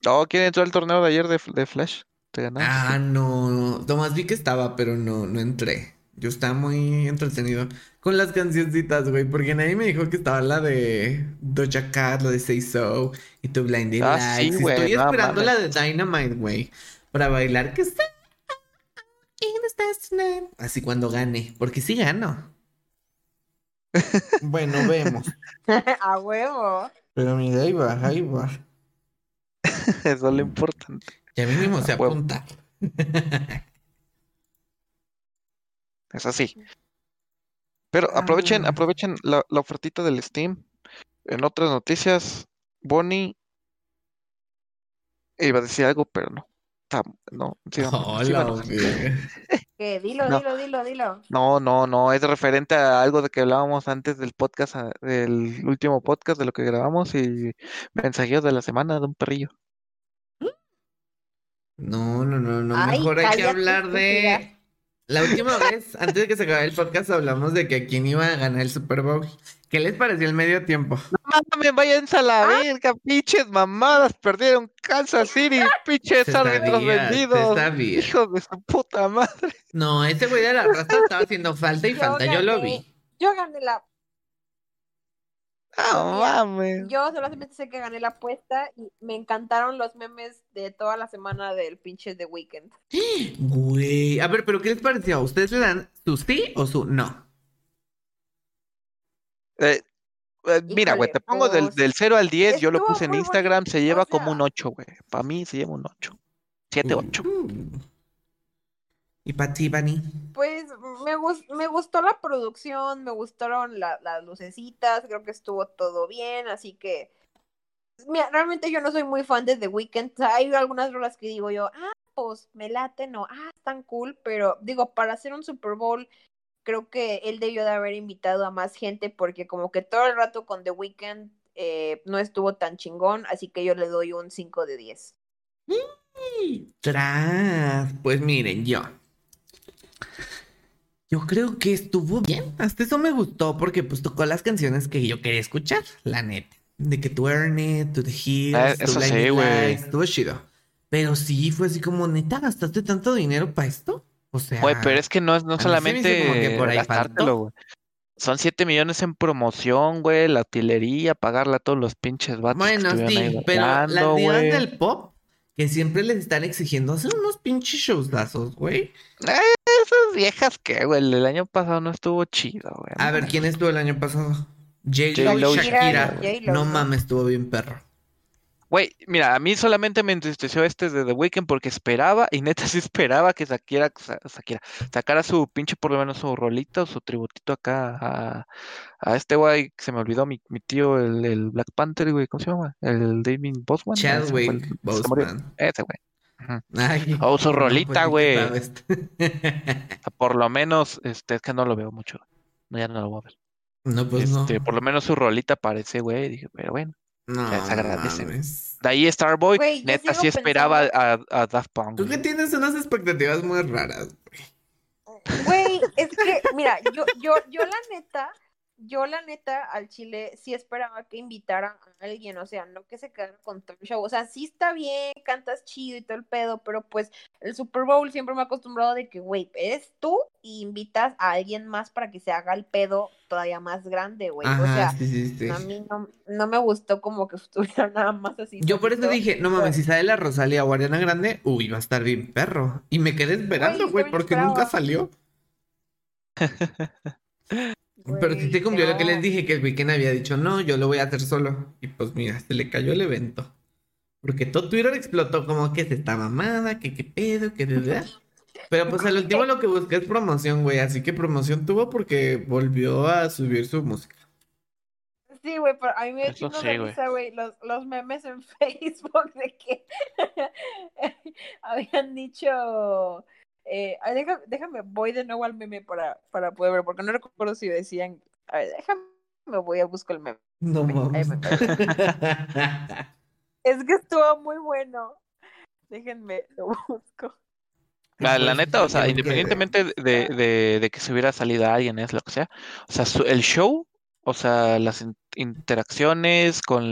Oh, ¿quién entró al torneo de ayer de, de Flash? Te ganaste. Ah, no, no. Tomás vi que estaba, pero no, no entré. Yo estaba muy entretenido con las cancioncitas, güey, porque nadie me dijo que estaba la de Doja Cat, la de Say So y tu Blinding Ah, sí, Lights. güey, Estoy no esperando la de Dynamite, güey, para bailar que está. Así cuando gane, porque sí gano. (laughs) Bueno, vemos. (laughs) a huevo. Pero mira, ahí va, ahí va. (laughs) Eso es lo importante. Ya mínimo se apunta. Es así. Pero aprovechen, Ah. aprovechen la, la ofertita del Steam. En otras noticias, Bonnie iba a decir algo, pero no. No, sí, (laughs) sí me (laughs) Que dilo, No. dilo, dilo, dilo. No, no, no, es referente a algo de que hablábamos antes del podcast, del último podcast de lo que grabamos y mensajeos de la semana de un perrillo. No, no, no, no. Ay, Mejor hay que hablar de. La última vez, antes de que se acabe el podcast, hablamos de que quién iba a ganar el Super Bowl. ¿Qué les pareció el medio tiempo? No mames, váyanse a la verga, pinches mamadas, perdieron Kansas City, (laughs) pinches árbitros vendidos. Hijos de su puta madre. No, ese güey de la raza estaba haciendo falta y Yo falta, yo lo vi. Yo gané la. No mames. Yo solamente sé que gané la apuesta y me encantaron los memes de toda la semana del pinche The Weeknd. Güey, a ver, pero ¿qué les pareció? ¿Ustedes le dan su sí o su no? Eh, eh, mira, güey, te pongo del, pues, del 0 al 10, yo lo puse en Instagram, se lleva o como un sea. 8, güey. Para mí se lleva un 8. 7, 8. Uh. ¿Y para ti, Bani? Pues me, gus- me gustó la producción, me gustaron la- las lucecitas, creo que estuvo todo bien, así que mira, realmente yo no soy muy fan de The Weeknd, o sea, hay algunas rolas que digo yo, ah, pues me late, no, ah, están cool, pero digo, para hacer un Super Bowl, creo que él debió de haber invitado a más gente porque como que todo el rato con The Weeknd eh, no estuvo tan chingón, así que yo le doy un 5 de 10. Tras, pues miren, yo. Yo creo que estuvo bien. Hasta eso me gustó porque pues tocó las canciones que yo quería escuchar, la neta. De que tu Earn It, To The Hills, Ah, To sí, güey. Estuvo chido. Pero sí, fue así como, neta, ¿gastaste tanto dinero para esto? O sea, Güey, pero es que no es no que solamente por ahí gastártelo, güey. Son 7 millones en promoción, güey, la utilería, pagarle a todos los pinches vatos que bueno, ahí sí, pero las divas del pop, que siempre les están exigiendo hacer unos pinches showsazos, güey. Esas viejas que, güey, el año pasado no estuvo chido, güey. A ver, ¿quién estuvo el año pasado? J-Lo y Shakira. No mames, estuvo bien perro. Güey, mira, a mí solamente me entristeció este de The Weeknd porque esperaba, y neta (laughs) sí esperaba que Shakira, Shakira sacara su pinche, por lo menos su rolita o su tributito acá a, a este güey, que se me olvidó, mi, mi tío, el, el Black Panther, güey, ¿cómo se llama? El David Bosman. Chadwick. Boseman. Ese güey. Ay, O su no, rolita, pues, ¿y qué güey. (laughs) Por lo menos, este, es que no lo veo mucho. No, ya no lo voy a ver. No, pues no. Este, por lo menos su rolita parece, güey. Dije, pero bueno. No, se agradece. De ahí Starboy, Güey, neta sí esperaba a, a Daft Punk. Tú que güey. tienes unas expectativas muy raras. Güey, es que, mira, yo, yo, yo la neta, yo la neta al Chile sí esperaba que invitaran a alguien, o sea, no que se quedara con todo el show, o sea, sí está bien, cantas chido y todo el pedo, pero pues el Super Bowl siempre me ha acostumbrado de que, güey, eres tú y invitas a alguien más para que se haga el pedo todavía más grande, güey, o sea, sí, sí, sí. a mí no, no me gustó como que (laughs) estuviera nada más así. Yo por eso dije, no mames, si sale la Rosalía o Ariana Grande, uy, va a estar bien perro. Y me quedé esperando, Güey, porque nunca salió. (laughs) Pero sí Güey, se cumplió lo que les dije, que el weekend había dicho, no, yo lo voy a hacer solo. Y pues mira, se le cayó el evento. Porque todo Twitter explotó como que es esta mamada, que qué pedo, que de verdad. Pero pues al último lo que busqué es promoción, güey. Así que promoción tuvo porque volvió a subir su música. Sí, güey, pero a mí me dio güey, los, los memes en (laughs) Facebook de que (laughs) habían dicho, eh, déjame, déjame, voy de nuevo al meme para, para poder ver, porque no recuerdo si decían, a ver, déjame, me voy a buscar el meme. No mames. me (laughs) Es que estuvo muy bueno. Déjenme, lo busco. La, la neta, o sea, independientemente de, de, de que se hubiera salido alguien, es lo que sea, o sea, su- el show, o sea, las in- interacciones con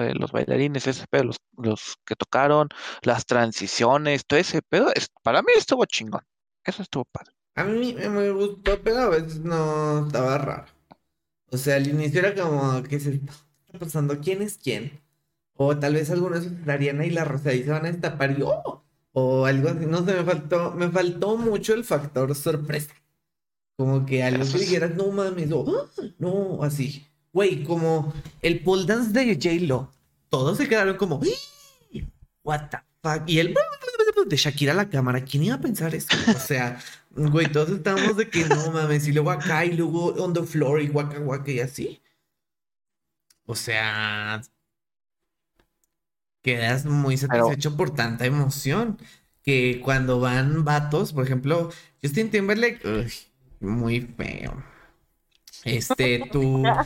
eh, los bailarines, ese pedo, los, los que tocaron, las transiciones, todo ese pedo, es- para mí estuvo chingón. Eso estuvo padre. A mí me gustó, pero a veces no estaba raro. O sea, al inicio era como, ¿qué se está pasando? ¿Quién es quién? O tal vez algunos Ariana y la Rosa y se van a destapar y ¡oh! O algo así. No sé, me faltó, me faltó mucho el factor sorpresa. Como que algo que dijeras, no mames, o "Ah", no, así. Güey, como el pole dance de J-Lo. Todos se quedaron como, "¡Ah! what the fuck. Y el de Shakira a la cámara, ¿quién iba a pensar eso? O sea, güey, todos estábamos de que no mames, y luego acá, y luego on the floor, y guaca guaca, y así. O sea, quedas muy satisfecho por tanta emoción. Que cuando van vatos, por ejemplo, Justin Timberlake, uy, muy feo. Este, tu,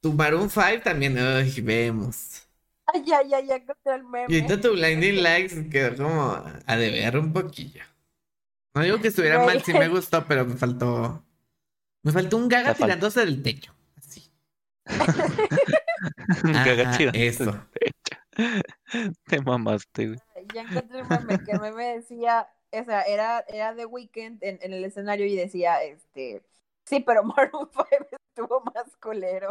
tu Maroon 5 también, uy, vemos. Ay, ya, ya, ya encontré el Y meme. ahorita tu Blinding Lights quedó como a deber un poquillo. No digo que estuviera mal, sí me gustó, pero me faltó. Me faltó un gaga tirándose del techo. Así. (laughs) Gaga Ajá, tirando eso. del techo. (laughs) Te mamaste, güey. Ya encontré un meme que el meme decía, o sea, era, era The Weeknd en, en el escenario y decía, este, sí, pero (laughs) Maroon 5 estuvo más culero.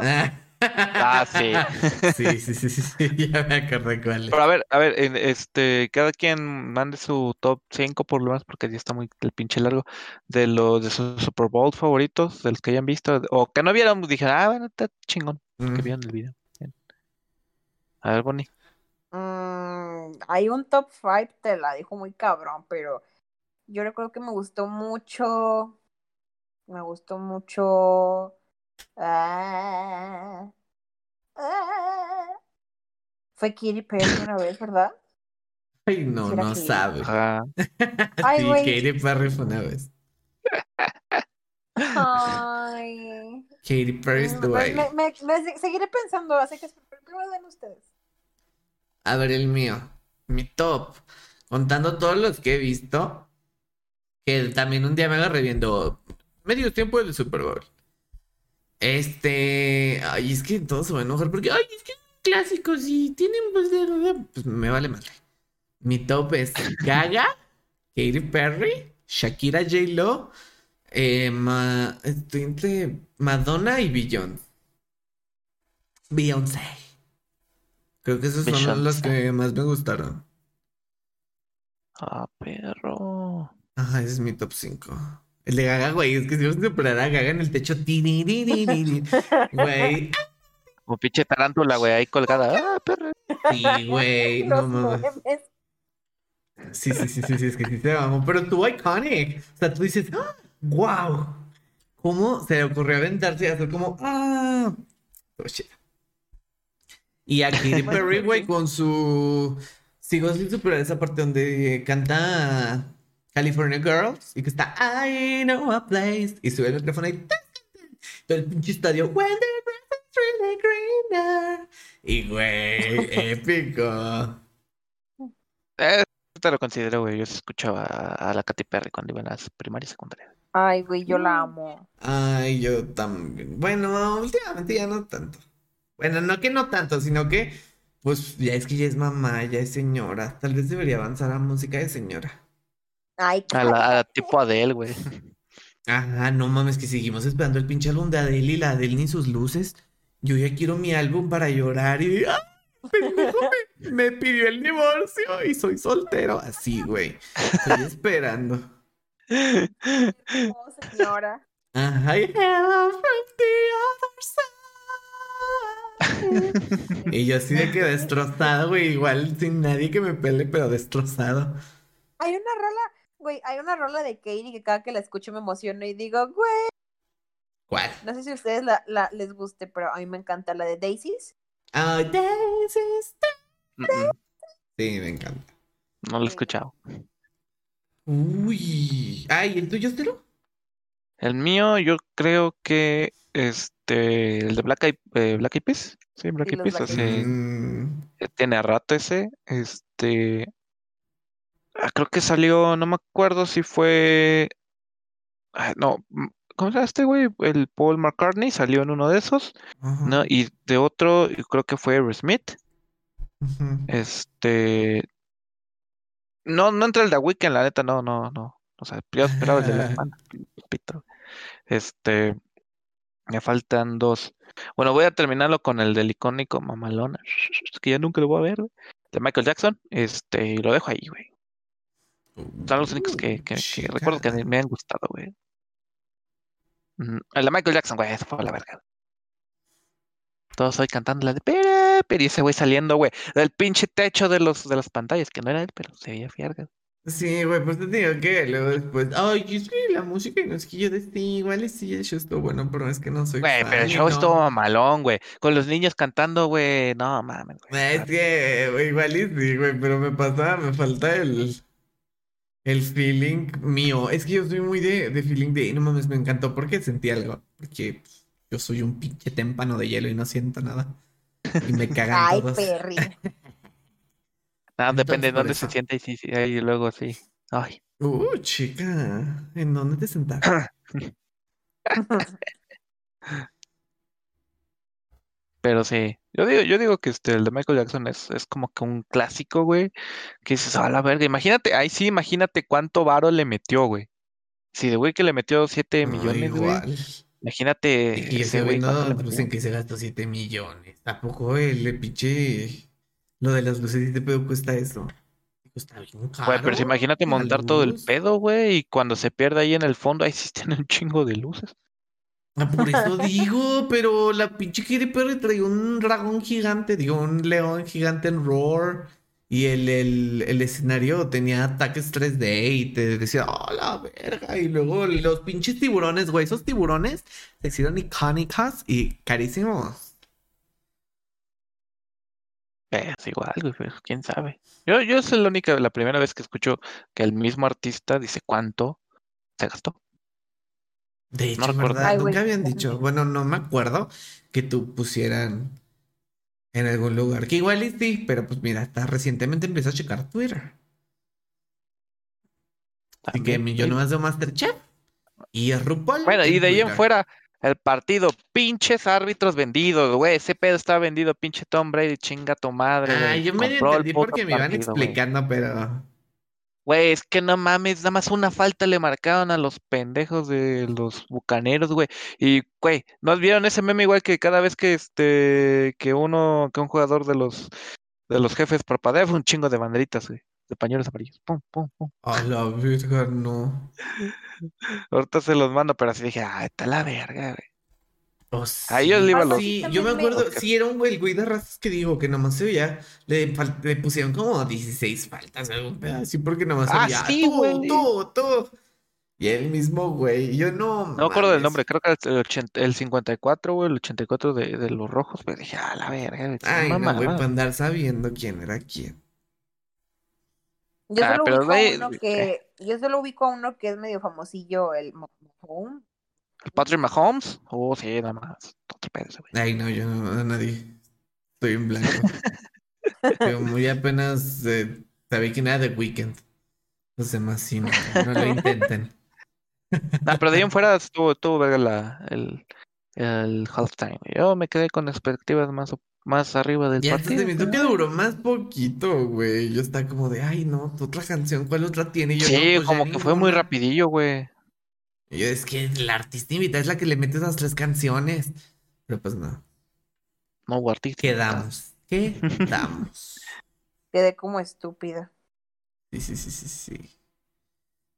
Ah, sí. (laughs) sí, sí, sí, sí, sí, (laughs) ya me acordé cuál es. Pero a ver, a ver, en- este, cada quien mande su top 5 por lo menos, porque ya está muy el pinche largo, de los de sus Super Bowl favoritos, de los que hayan visto, o que no vieron, dijeron, ah, bueno, está chingón, que vieron el video. Bien. A ver, Bonnie. Mm, hay un top 5, te la dijo muy cabrón, pero yo recuerdo que me gustó mucho, me gustó mucho, ah, ah, fue Katy Perry una vez, ¿verdad? Ay, no, no Katy. sabe. (laughs) Ay, sí. Katy Perry fue una vez. Ay. Katy Perry estuvo Me, ahí. me- me- me seguiré pensando, así que primero den ustedes. A ver, el mío. Mi top. Contando todos los que he visto. Que también un día me agarré viendo medio tiempo del Super Bowl. Este. Ay, es que todo se va a enojar porque. Ay, es que clásicos y tienen. Pues, de- me vale madre. Mi top es Gaga, Katy Perry, Shakira J. Lo. eh, Ma- Madonna y Beyoncé. Beyoncé. Creo que esos son Beyoncé. los que más me gustaron. Ah, perro. Ajá, ese es mi top 5. El de Gaga, güey, es que si vamos a a Gaga en el techo. Güey, Como pinche tarántula, güey, ahí colgada. Ah, perro. sí, güey, (laughs) no mames. Sí, sí, sí, sí, sí, es que sí se mamó. Pero tú, iconic. O sea, tú dices, ¡ah! ¡Wow! ¿Cómo se le ocurrió aventarse y hacer como, ah? Oh, shit. Y a Katy Perry, güey, con su. Sigo sin superar esa parte donde canta California Girls y que está I know a place y sube el micrófono y todo el pinche estadio When the grass is really greener y güey épico Eh, te lo considero, güey. Yo escuchaba a, a la Katy Perry cuando iba en las primarias y secundarias. Ay, güey, yo la amo. Ay, yo también. Bueno, últimamente ya no tanto. Bueno, no que no tanto, sino que, pues ya es que ya es mamá, ya es señora. Tal vez debería avanzar a música de señora. Ay, A la a tipo Adele, güey. Ajá, no mames, que seguimos esperando el pinche álbum de Adele y la Adele ni sus luces. Yo ya quiero mi álbum para llorar y. ¡Ah! me, me pidió el divorcio y soy soltero. Así, güey. Estoy esperando. oh, señora. Ajá, y hello from the other side. Y yo así de que destrozado, güey. Igual sin nadie que me pele, pero destrozado. Hay una rola, güey, hay una rola de Katie que cada que la escucho me emociono y digo, güey, ¿Cuál? no sé si a ustedes la, la- les guste, pero a mí me encanta la de Daisies. Oh, daisies. Mm, mm, Sí, me encanta. No lo he escuchado. Uy. Ay, ¿el tuyo, Stelo? El mío, yo creo que este, el de Black Eyed, eh, Black Eyed Peas. Sí, Black Sí, Eyed Peas. Hace- tiene a rato ese. Este. ah, creo que salió, no me acuerdo si fue. ah, no, mm, ¿cómo se llama este güey? El Paul McCartney salió en uno de esos, ¿no? Y de otro, creo que fue Aerosmith. ujú. Este. No, no entra el de Weekend, la neta, no, no, no. O sea, yo esperaba el de la (laughs) semana. Este. Me faltan dos. Bueno, voy a terminarlo con el del icónico Mamalona. (laughs) Que ya nunca lo voy a ver, güey. De Michael Jackson. Este, y lo dejo ahí, güey. Son los únicos que, que, que recuerdo que me han gustado, güey. Ujú. El de Michael Jackson, güey, eso fue la verga. Todos hoy cantando la de Pere, Pere, y ese güey saliendo, güey, del pinche techo de los de las pantallas, que no era él, pero se veía fierga. Sí, güey, pues te digo que luego después, ay, es que la música y no es que yo de sí, igual y sí, el show estuvo bueno, pero es que no soy Güey, pero el show no. estuvo malón, güey. Con los niños cantando, güey. No mames, güey. Es que, güey, igual y sí, güey, pero me pasa, me falta el, el feeling mío. Es que yo soy muy de, de feeling de, no mames, me encantó porque sentí algo, porque pues, yo soy un pinche témpano de hielo y no siento nada. Y me cagan Ay, todos. Perry. (laughs) Nada, depende de dónde se sienta y sí, sí, luego sí. Ay, Uh, chica, ¿en dónde te sentaste? (laughs) Pero sí, yo digo, yo digo que este, el de Michael Jackson es, es como que un clásico, güey, que dices, a la verga, imagínate, ahí sí, imagínate cuánto varo le metió, güey. Si de güey que le metió 7 No, millones, güey, igual. imagínate Y ese güey güey le no, pues en que se gastó 7 millones. Tampoco el pinche. Lo de las luces de pedo cuesta eso. Cuesta bien caro. Güey, pero si imagínate montar todo el pedo, güey, y cuando se pierde ahí en el fondo, ahí sí (laughs) tiene un chingo de luces. Ah, por eso digo, pero la pinche Katy Perry traía un dragón gigante, digo, un león gigante en Roar. Y el, el, el escenario tenía ataques 3D y te decía, oh, la verga. Y luego los pinches tiburones, güey, esos tiburones se hicieron icónicos y carísimos. Es igual, güey, pero quién sabe. Yo, yo es la única, la primera vez que escucho que el mismo artista dice cuánto se gastó. De hecho, No. ¿verdad? Ay. Nunca habían dicho, bueno, no me acuerdo que tú pusieran en algún lugar. Que igual y sí, pero pues mira, hasta recientemente empecé a checar Twitter. Así que yo güey. nomás veo Masterchef y a RuPaul. Bueno, y de ahí en Twitter. fuera, el partido, pinches árbitros vendidos, güey. Ese pedo está vendido, pinche Tom Brady, chinga tu madre, Ah, yo me Compró el entendí porque me iban partido, explicando, pero. Güey, es que no mames, nada más una falta le marcaron a los pendejos de los bucaneros, güey. Y, güey, ¿no vieron ese meme igual que cada vez que este, que uno, que un jugador de los, de los jefes parpadea, fue un chingo de banderitas, güey, de pañuelos amarillos. Pum, pum, pum. A la verga, no. (laughs) Ahorita se los mando, pero así dije, ah, está la verga, güey. Oh, A ellos le los- Sí, yo me acuerdo, sí era un güey, el güey de razas que digo que nomás se veía, le, pusieron como 16 faltas, algún así, porque nomás se Ah, veía sí, tú, güey. tú, tú. Y el mismo güey, yo no. No me acuerdo del nombre, creo que el, el, 80 el 54, güey, el 84 de, de los rojos, pues dije, ah, la verga, güey, Ay, no, güey, mamada". para andar sabiendo quién era quién. Yo Ah, solo pero ubico a de- uno que, yo solo ubico a uno que es medio famosillo, el Mahomes. ¿El Patrick Mahomes? Oh, sí, nada más. Otro pedo ese, güey. Ay, no, yo no, a nadie. Estoy en blanco. (laughs) Pero muy apenas eh, sabía quién era The Weeknd. Los demás sí, no, no lo intenten. Ah, pero de ahí en fuera estuvo, estuvo verga la, el, el halftime. Yo me quedé con expectativas más, más arriba del Ya partido. se me hizo que duró más poquito, güey. Yo estaba como de, ay, no, tu otra canción, ¿cuál otra tiene? Y yo, Sí, no, pues como que fue muy ninguna". rapidillo, güey. Y yo, es que la artista invitada es la que le mete esas tres canciones. Pero pues no. No hubo artista. Quedamos. Quedamos. (laughs) Quedé como estúpida. Sí, sí, sí, sí, sí.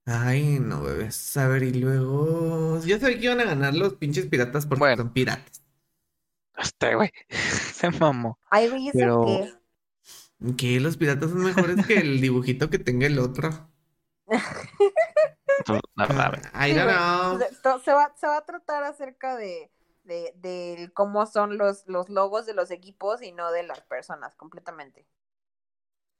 Ay, no, bebés. A ver, y luego. Yo sabía que iban a ganar los pinches piratas porque Bueno. son piratas. Este, güey. (laughs) Se mamó. Ay, güey, ¿eso Pero- qué? Que los piratas son mejores que el dibujito que tenga el otro. (laughs) Pues, La verdad, no. Se, va, se va a tratar acerca de, de, del cómo son los, los logos de los equipos y no de las personas, completamente.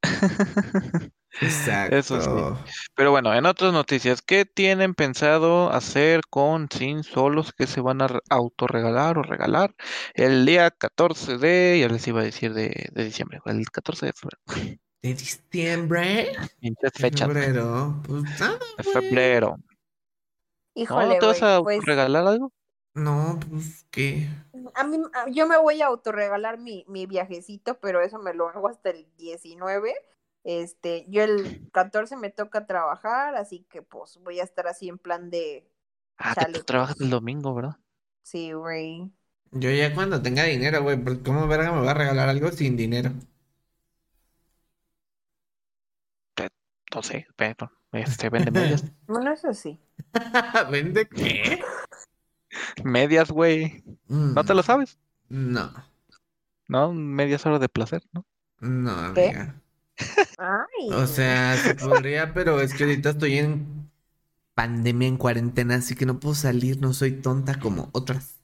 (laughs) Exacto. Eso sí. Pero bueno, en otras noticias, ¿qué tienen pensado hacer con Sin Solos que se van a re- autorregalar o regalar el día 14 de, ya les iba a decir de, de diciembre, el 14 de febrero. De diciembre. Fechas Febrero. Pues nada, (laughs) de febrero. ¿No Híjole, te vas a pues regalar algo? No, pues qué. a mí, a- yo me voy a autorregalar mi, mi viajecito, pero eso me lo hago hasta el 19. Este, yo el 14 me toca trabajar, así que pues voy a estar así en plan de, Ah, Chale, tú trabajas pues. el domingo, ¿verdad? sí, güey. Yo ya cuando tenga dinero, güey, porque ¿cómo verga me va a regalar algo sin dinero? No sé, pero este, vende medias. (laughs) Bueno, eso sí. (laughs) ¿Vende qué? medias, güey. ¿No te lo Mm, sabes? No, ¿No? Medias horas de placer, ¿no? no, ¿Qué? Ay. O sea, se podría, pero es que ahorita estoy en pandemia, en cuarentena, así que no puedo salir, no soy tonta como otras.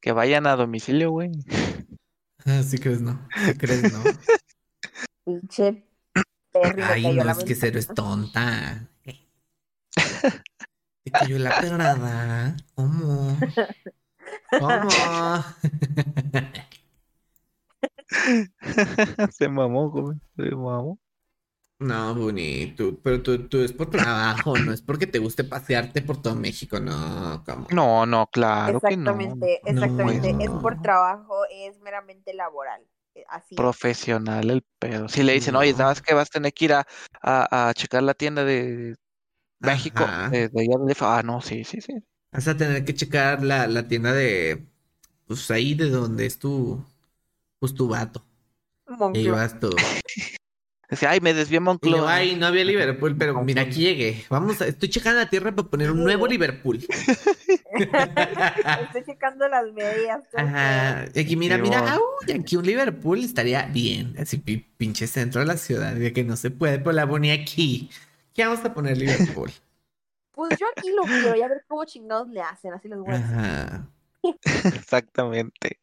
Que vayan a domicilio, güey. Así crees, no. ¿Sí crees, no? Pinche Ay, cayó no, la es que cero es tonta. Te cayó la pedrada. ¿Cómo? ¿Cómo? (laughs) Se mamó, güey. Se mamó. No, bonito. Pero tú, tú es por trabajo, no es porque te guste pasearte por todo México, no, ¿cómo? No, no, claro que no. exactamente, exactamente. No. Es por trabajo, es meramente laboral. eh, Así. Profesional el pedo. Si le dicen, oye, nada más que vas a tener que ir a, a, a checar la tienda de México, de, de allá de- Ah, no, sí, sí, sí. Vas a tener que checar la, la tienda de, pues ahí de donde es tu, pues tu vato. Y vas tú. Decía, ay, me desvié a yo, Monclova. ay, no había Liverpool, pero mira, aquí llegué. Vamos, a- estoy checando la tierra para poner un nuevo Liverpool. (laughs) Estoy checando las medias. (laughs) Ajá. Y aquí, mira, mira, mon. au, y aquí un Liverpool estaría bien. Así, pi- pinche centro de la ciudad, de que no se puede, pero la ponía aquí. ¿Qué vamos a poner Liverpool? (laughs) Pues yo aquí lo quiero, ya ver cómo chingados le hacen, así los voy a hacer. Ajá. Exactamente.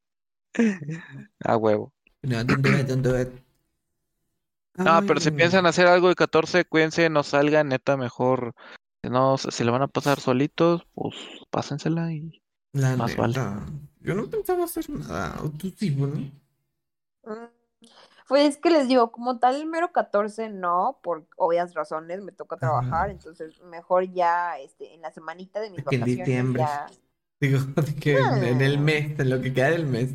A huevo. No, don't do it, don't do it. No, pero si piensan hacer algo de 14, cuídense, no salgan, neta, mejor. Si no, si lo van a pasar solitos, pues pásensela y. La más vale. neta, Yo no pensaba hacer nada. ¿O tú sí, bueno? Mm, Pues es que les digo, como tal el mero 14 no, por obvias razones, me toca trabajar, Ajá. entonces mejor ya este, en la semanita de mis Que en vacaciones diciembre. ya. Digo, (laughs) que en, en el Ah. mes, en lo que queda del mes.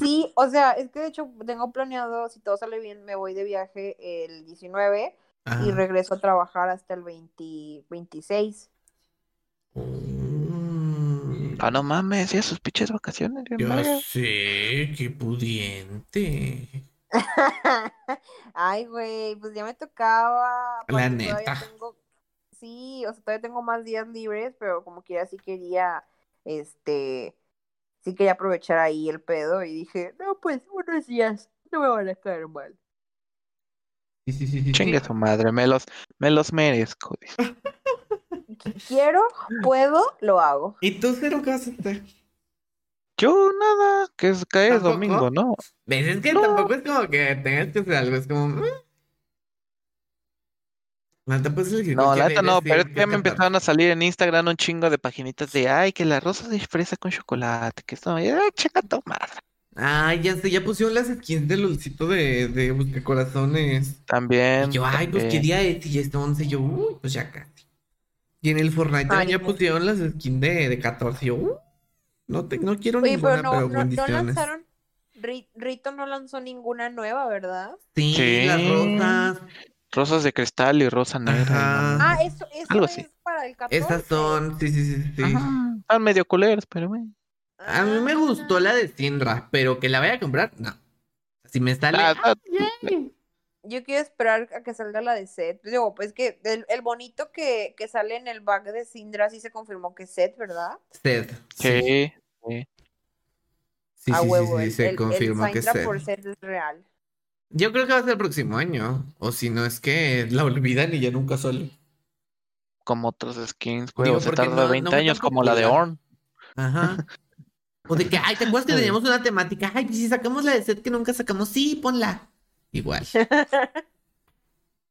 Sí, o sea, es que de hecho tengo planeado, si todo sale bien, me voy de viaje el 19 y regreso a trabajar hasta el 20 26. Mm, Ah, no mames, ya sus pinches vacaciones. verga. sé, qué pudiente. (laughs) Ay, güey, pues ya me tocaba. La neta. tengo- Sí, o sea, todavía tengo más días libres, pero como quiera sí quería, este, sí quería aprovechar ahí el pedo y dije, no, pues unos días no me van a caer mal. Sí, sí, sí. Chingue su madre, me los, me los merezco. (laughs) Quiero, puedo, lo hago. ¿Y tú, Cero, qué vas a hacer? Yo nada, que es domingo, ¿no? ¿Ves? Es que No. tampoco es como que tengas que hacer algo, es como... mm. No te puedes elegir No, la neta no, pero es que ya me empezaron a salir en Instagram un chingo de paginitas de, ay, que la rosa de fresa con chocolate, que esto, ay, checa tu madre. Ay, ya sé, ya pusieron las skins del Lulcito de, de Buscacorazones. También. Y yo, ay, pues qué también. día es, y ya es 11, y yo, uy, pues ya casi. Y en el Fortnite también ya pusieron las skins de, de 14, y yo, "Uh, no, te, no quiero Oye, ninguna, pero no, pero no, no lanzaron, Ri- Rito no lanzó ninguna nueva, ¿verdad? Sí, Sí. las rosas, Rosas de cristal y rosa negra. Ajá. Ah, eso, eso Algo es así. para el 14. esas son, sí, sí, sí, sí. Ajá, Están medio culeras, pero bueno. A mí me Ah. gustó la de Sinra, pero que la vaya a comprar, no. Si me sale, Ah, ah. Yo quiero esperar a que salga la de Seth. Digo, pues que el, el bonito que, que sale en el bag de Syndra sí se confirmó que es Seth, ¿verdad? Seth, sí, Sí, sí. sí, a sí, sí, huevo, sí, el, se el confirmó que Seth. por Seth es real. Yo creo que va a ser el próximo año. O si no es que la olvidan y ya nunca sale. Como otras skins, güey. Digo, se tarda no- no 20 fue años como la de. Orn. Ajá. (laughs) O de que, ay, ¿te acuerdas que teníamos una temática? Ay, pues si sacamos la de set que nunca sacamos, sí, ponla. Igual. (laughs)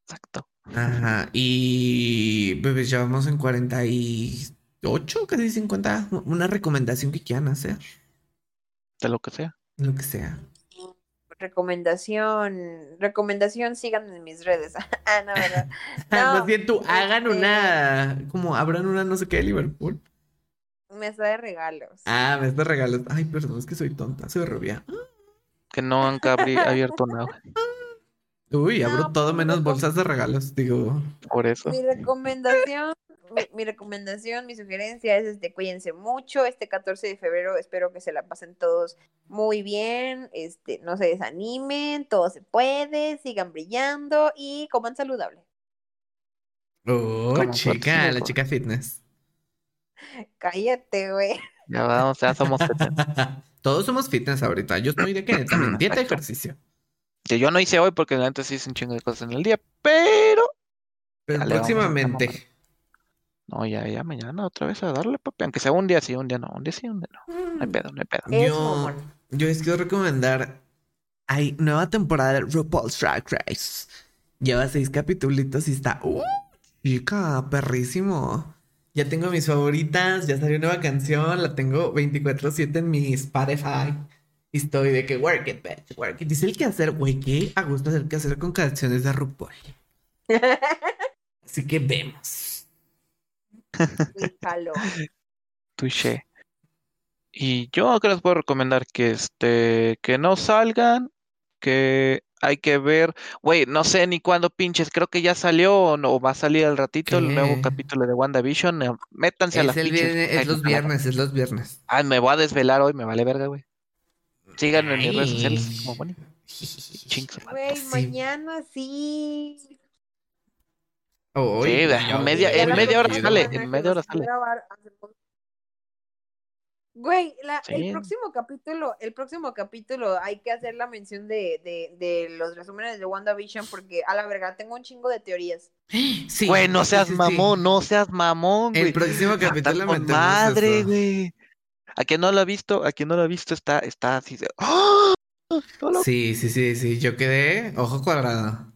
Exacto. Ajá. Y bebés, ya vamos en 48, casi 50. Una recomendación que quieran hacer. De lo que sea. Lo que sea. Recomendación, recomendación, síganme en mis redes. (laughs) ah, no, ¿verdad? (laughs) Más No, bien tú, hagan este- una, como abran una no sé qué de Liverpool. Me está de regalos. Ah, me estás regalos. Ay, perdón, es que soy tonta, soy rubia. Que no han abierto nada. Uy, abro No, todo pues, menos recom- bolsas de regalos. Digo, Por eso. Mi recomendación, mi, mi recomendación, mi sugerencia es este, cuídense mucho. Este 14 de febrero espero que se la pasen todos muy bien. Este, no se desanimen, todo se puede, sigan brillando y coman saludable. oh, Como chica, la chica fitness. Cállate, güey. Ya vamos, ya somos. (laughs) Todos somos fitness ahorita. Yo estoy de que también dieta y ejercicio. Que yo no hice hoy porque antes hice un chingo de cosas en el día, pero. Pero Dale, vamos, próximamente. No, ya, ya mañana otra vez a darle, papi. Aunque sea un día sí, un día no. Un día sí, un día no. No hay pedo, no hay pedo. Yo, yo les quiero recomendar. Hay nueva temporada de RuPaul's Drag Race. Lleva seis capítulos y está. ¡Uh! Chica, perrísimo. Ya tengo mis favoritas, ya salió nueva canción, la tengo 24-7 en mi Spotify. Y estoy de que work it, bitch, work it. Dice el que hacer, güey, qué a gusto hacer que hacer con canciones de RuPaul. (laughs) Así que vemos. (laughs) Touché. Y yo que les puedo recomendar que este que no salgan, que hay que ver, güey, no sé ni cuándo pinches, creo que ya salió o no va a salir al ratito el nuevo capítulo de WandaVision, eh, métanse a las el pinches viernes, es los viernes, es los viernes. Ay, me voy a desvelar hoy, me vale verga, güey. Síganme en mis redes sociales como Bonnie. (laughs) Güey, mañana sí. Hoy, Sí, ya, en media- en media hora sale, en media hora sale. Güey, la- Sí. el próximo capítulo, el próximo capítulo hay que hacer la mención de, de, de los resúmenes de WandaVision porque a la verga tengo un chingo de teorías. Sí, Güey, no seas sí, sí. mamón, no seas mamón, güey. El próximo capítulo con madre, eso. güey. A quien no lo ha visto, a quien no lo ha visto está, está así de. ¡Ah! No lo- Sí, sí, sí, sí. Yo quedé ojo cuadrado.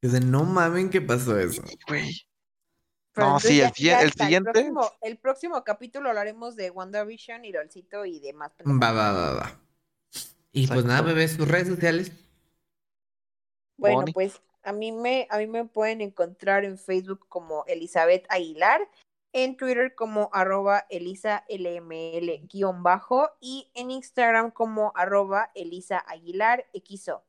Desde no mamen que pasó eso. Güey. Pero No, entonces sí, ya- el, siguiente- el próximo, el próximo capítulo hablaremos de WandaVision y LOLcito y demás. Va, va, va, va. Y pues nada, bebés, sus redes sociales. Bueno, Bonnie. pues a mí me, a mí me pueden encontrar en Facebook como Elizabeth Aguilar, en Twitter como arroba elisalml guion bajo y en Instagram como arroba Elisa Aguilar XO.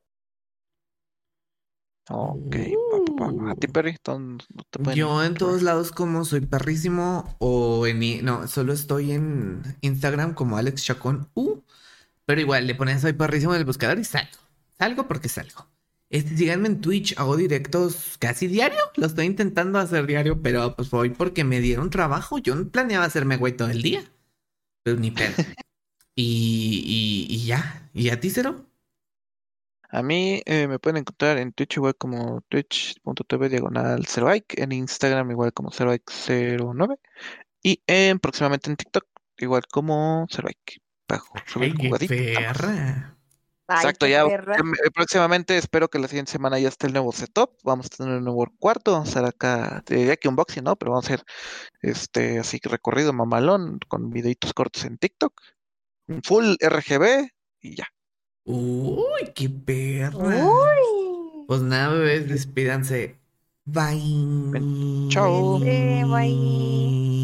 Ok, pa, pa, pa. A ti, Perry, ¿dónde te pueden Yo en todos lados como soy perrísimo o en... No, solo estoy en Instagram como Alex Chacón U. Pero igual le pones soy perrísimo en el buscador y salgo. Salgo porque salgo. Este, síganme en Twitch, hago directos casi diario. Lo estoy intentando hacer diario, pero pues voy porque me dieron trabajo. Yo no planeaba hacerme güey todo el día. Pero ni pedo. (laughs) y, y, y ya. ¿Y a ti, Cero? A mí eh, me pueden encontrar en Twitch igual como twitch.tv diagonal 0ike, en Instagram igual como 0ike09 y en, próximamente en TikTok igual como 0ike. Bajo, subir perra. Ay, Exacto, ya perra. eh, próximamente espero que la siguiente semana ya esté el nuevo setup. Vamos a tener un nuevo cuarto, vamos a hacer acá, te diría que unboxing, ¿no? Pero vamos a hacer este así que recorrido mamalón con videitos cortos en TikTok, un full RGB y ya. Uy, qué perra. Uy. Pues nada, bebés, despídanse. Bye. Chao. Eh, bye.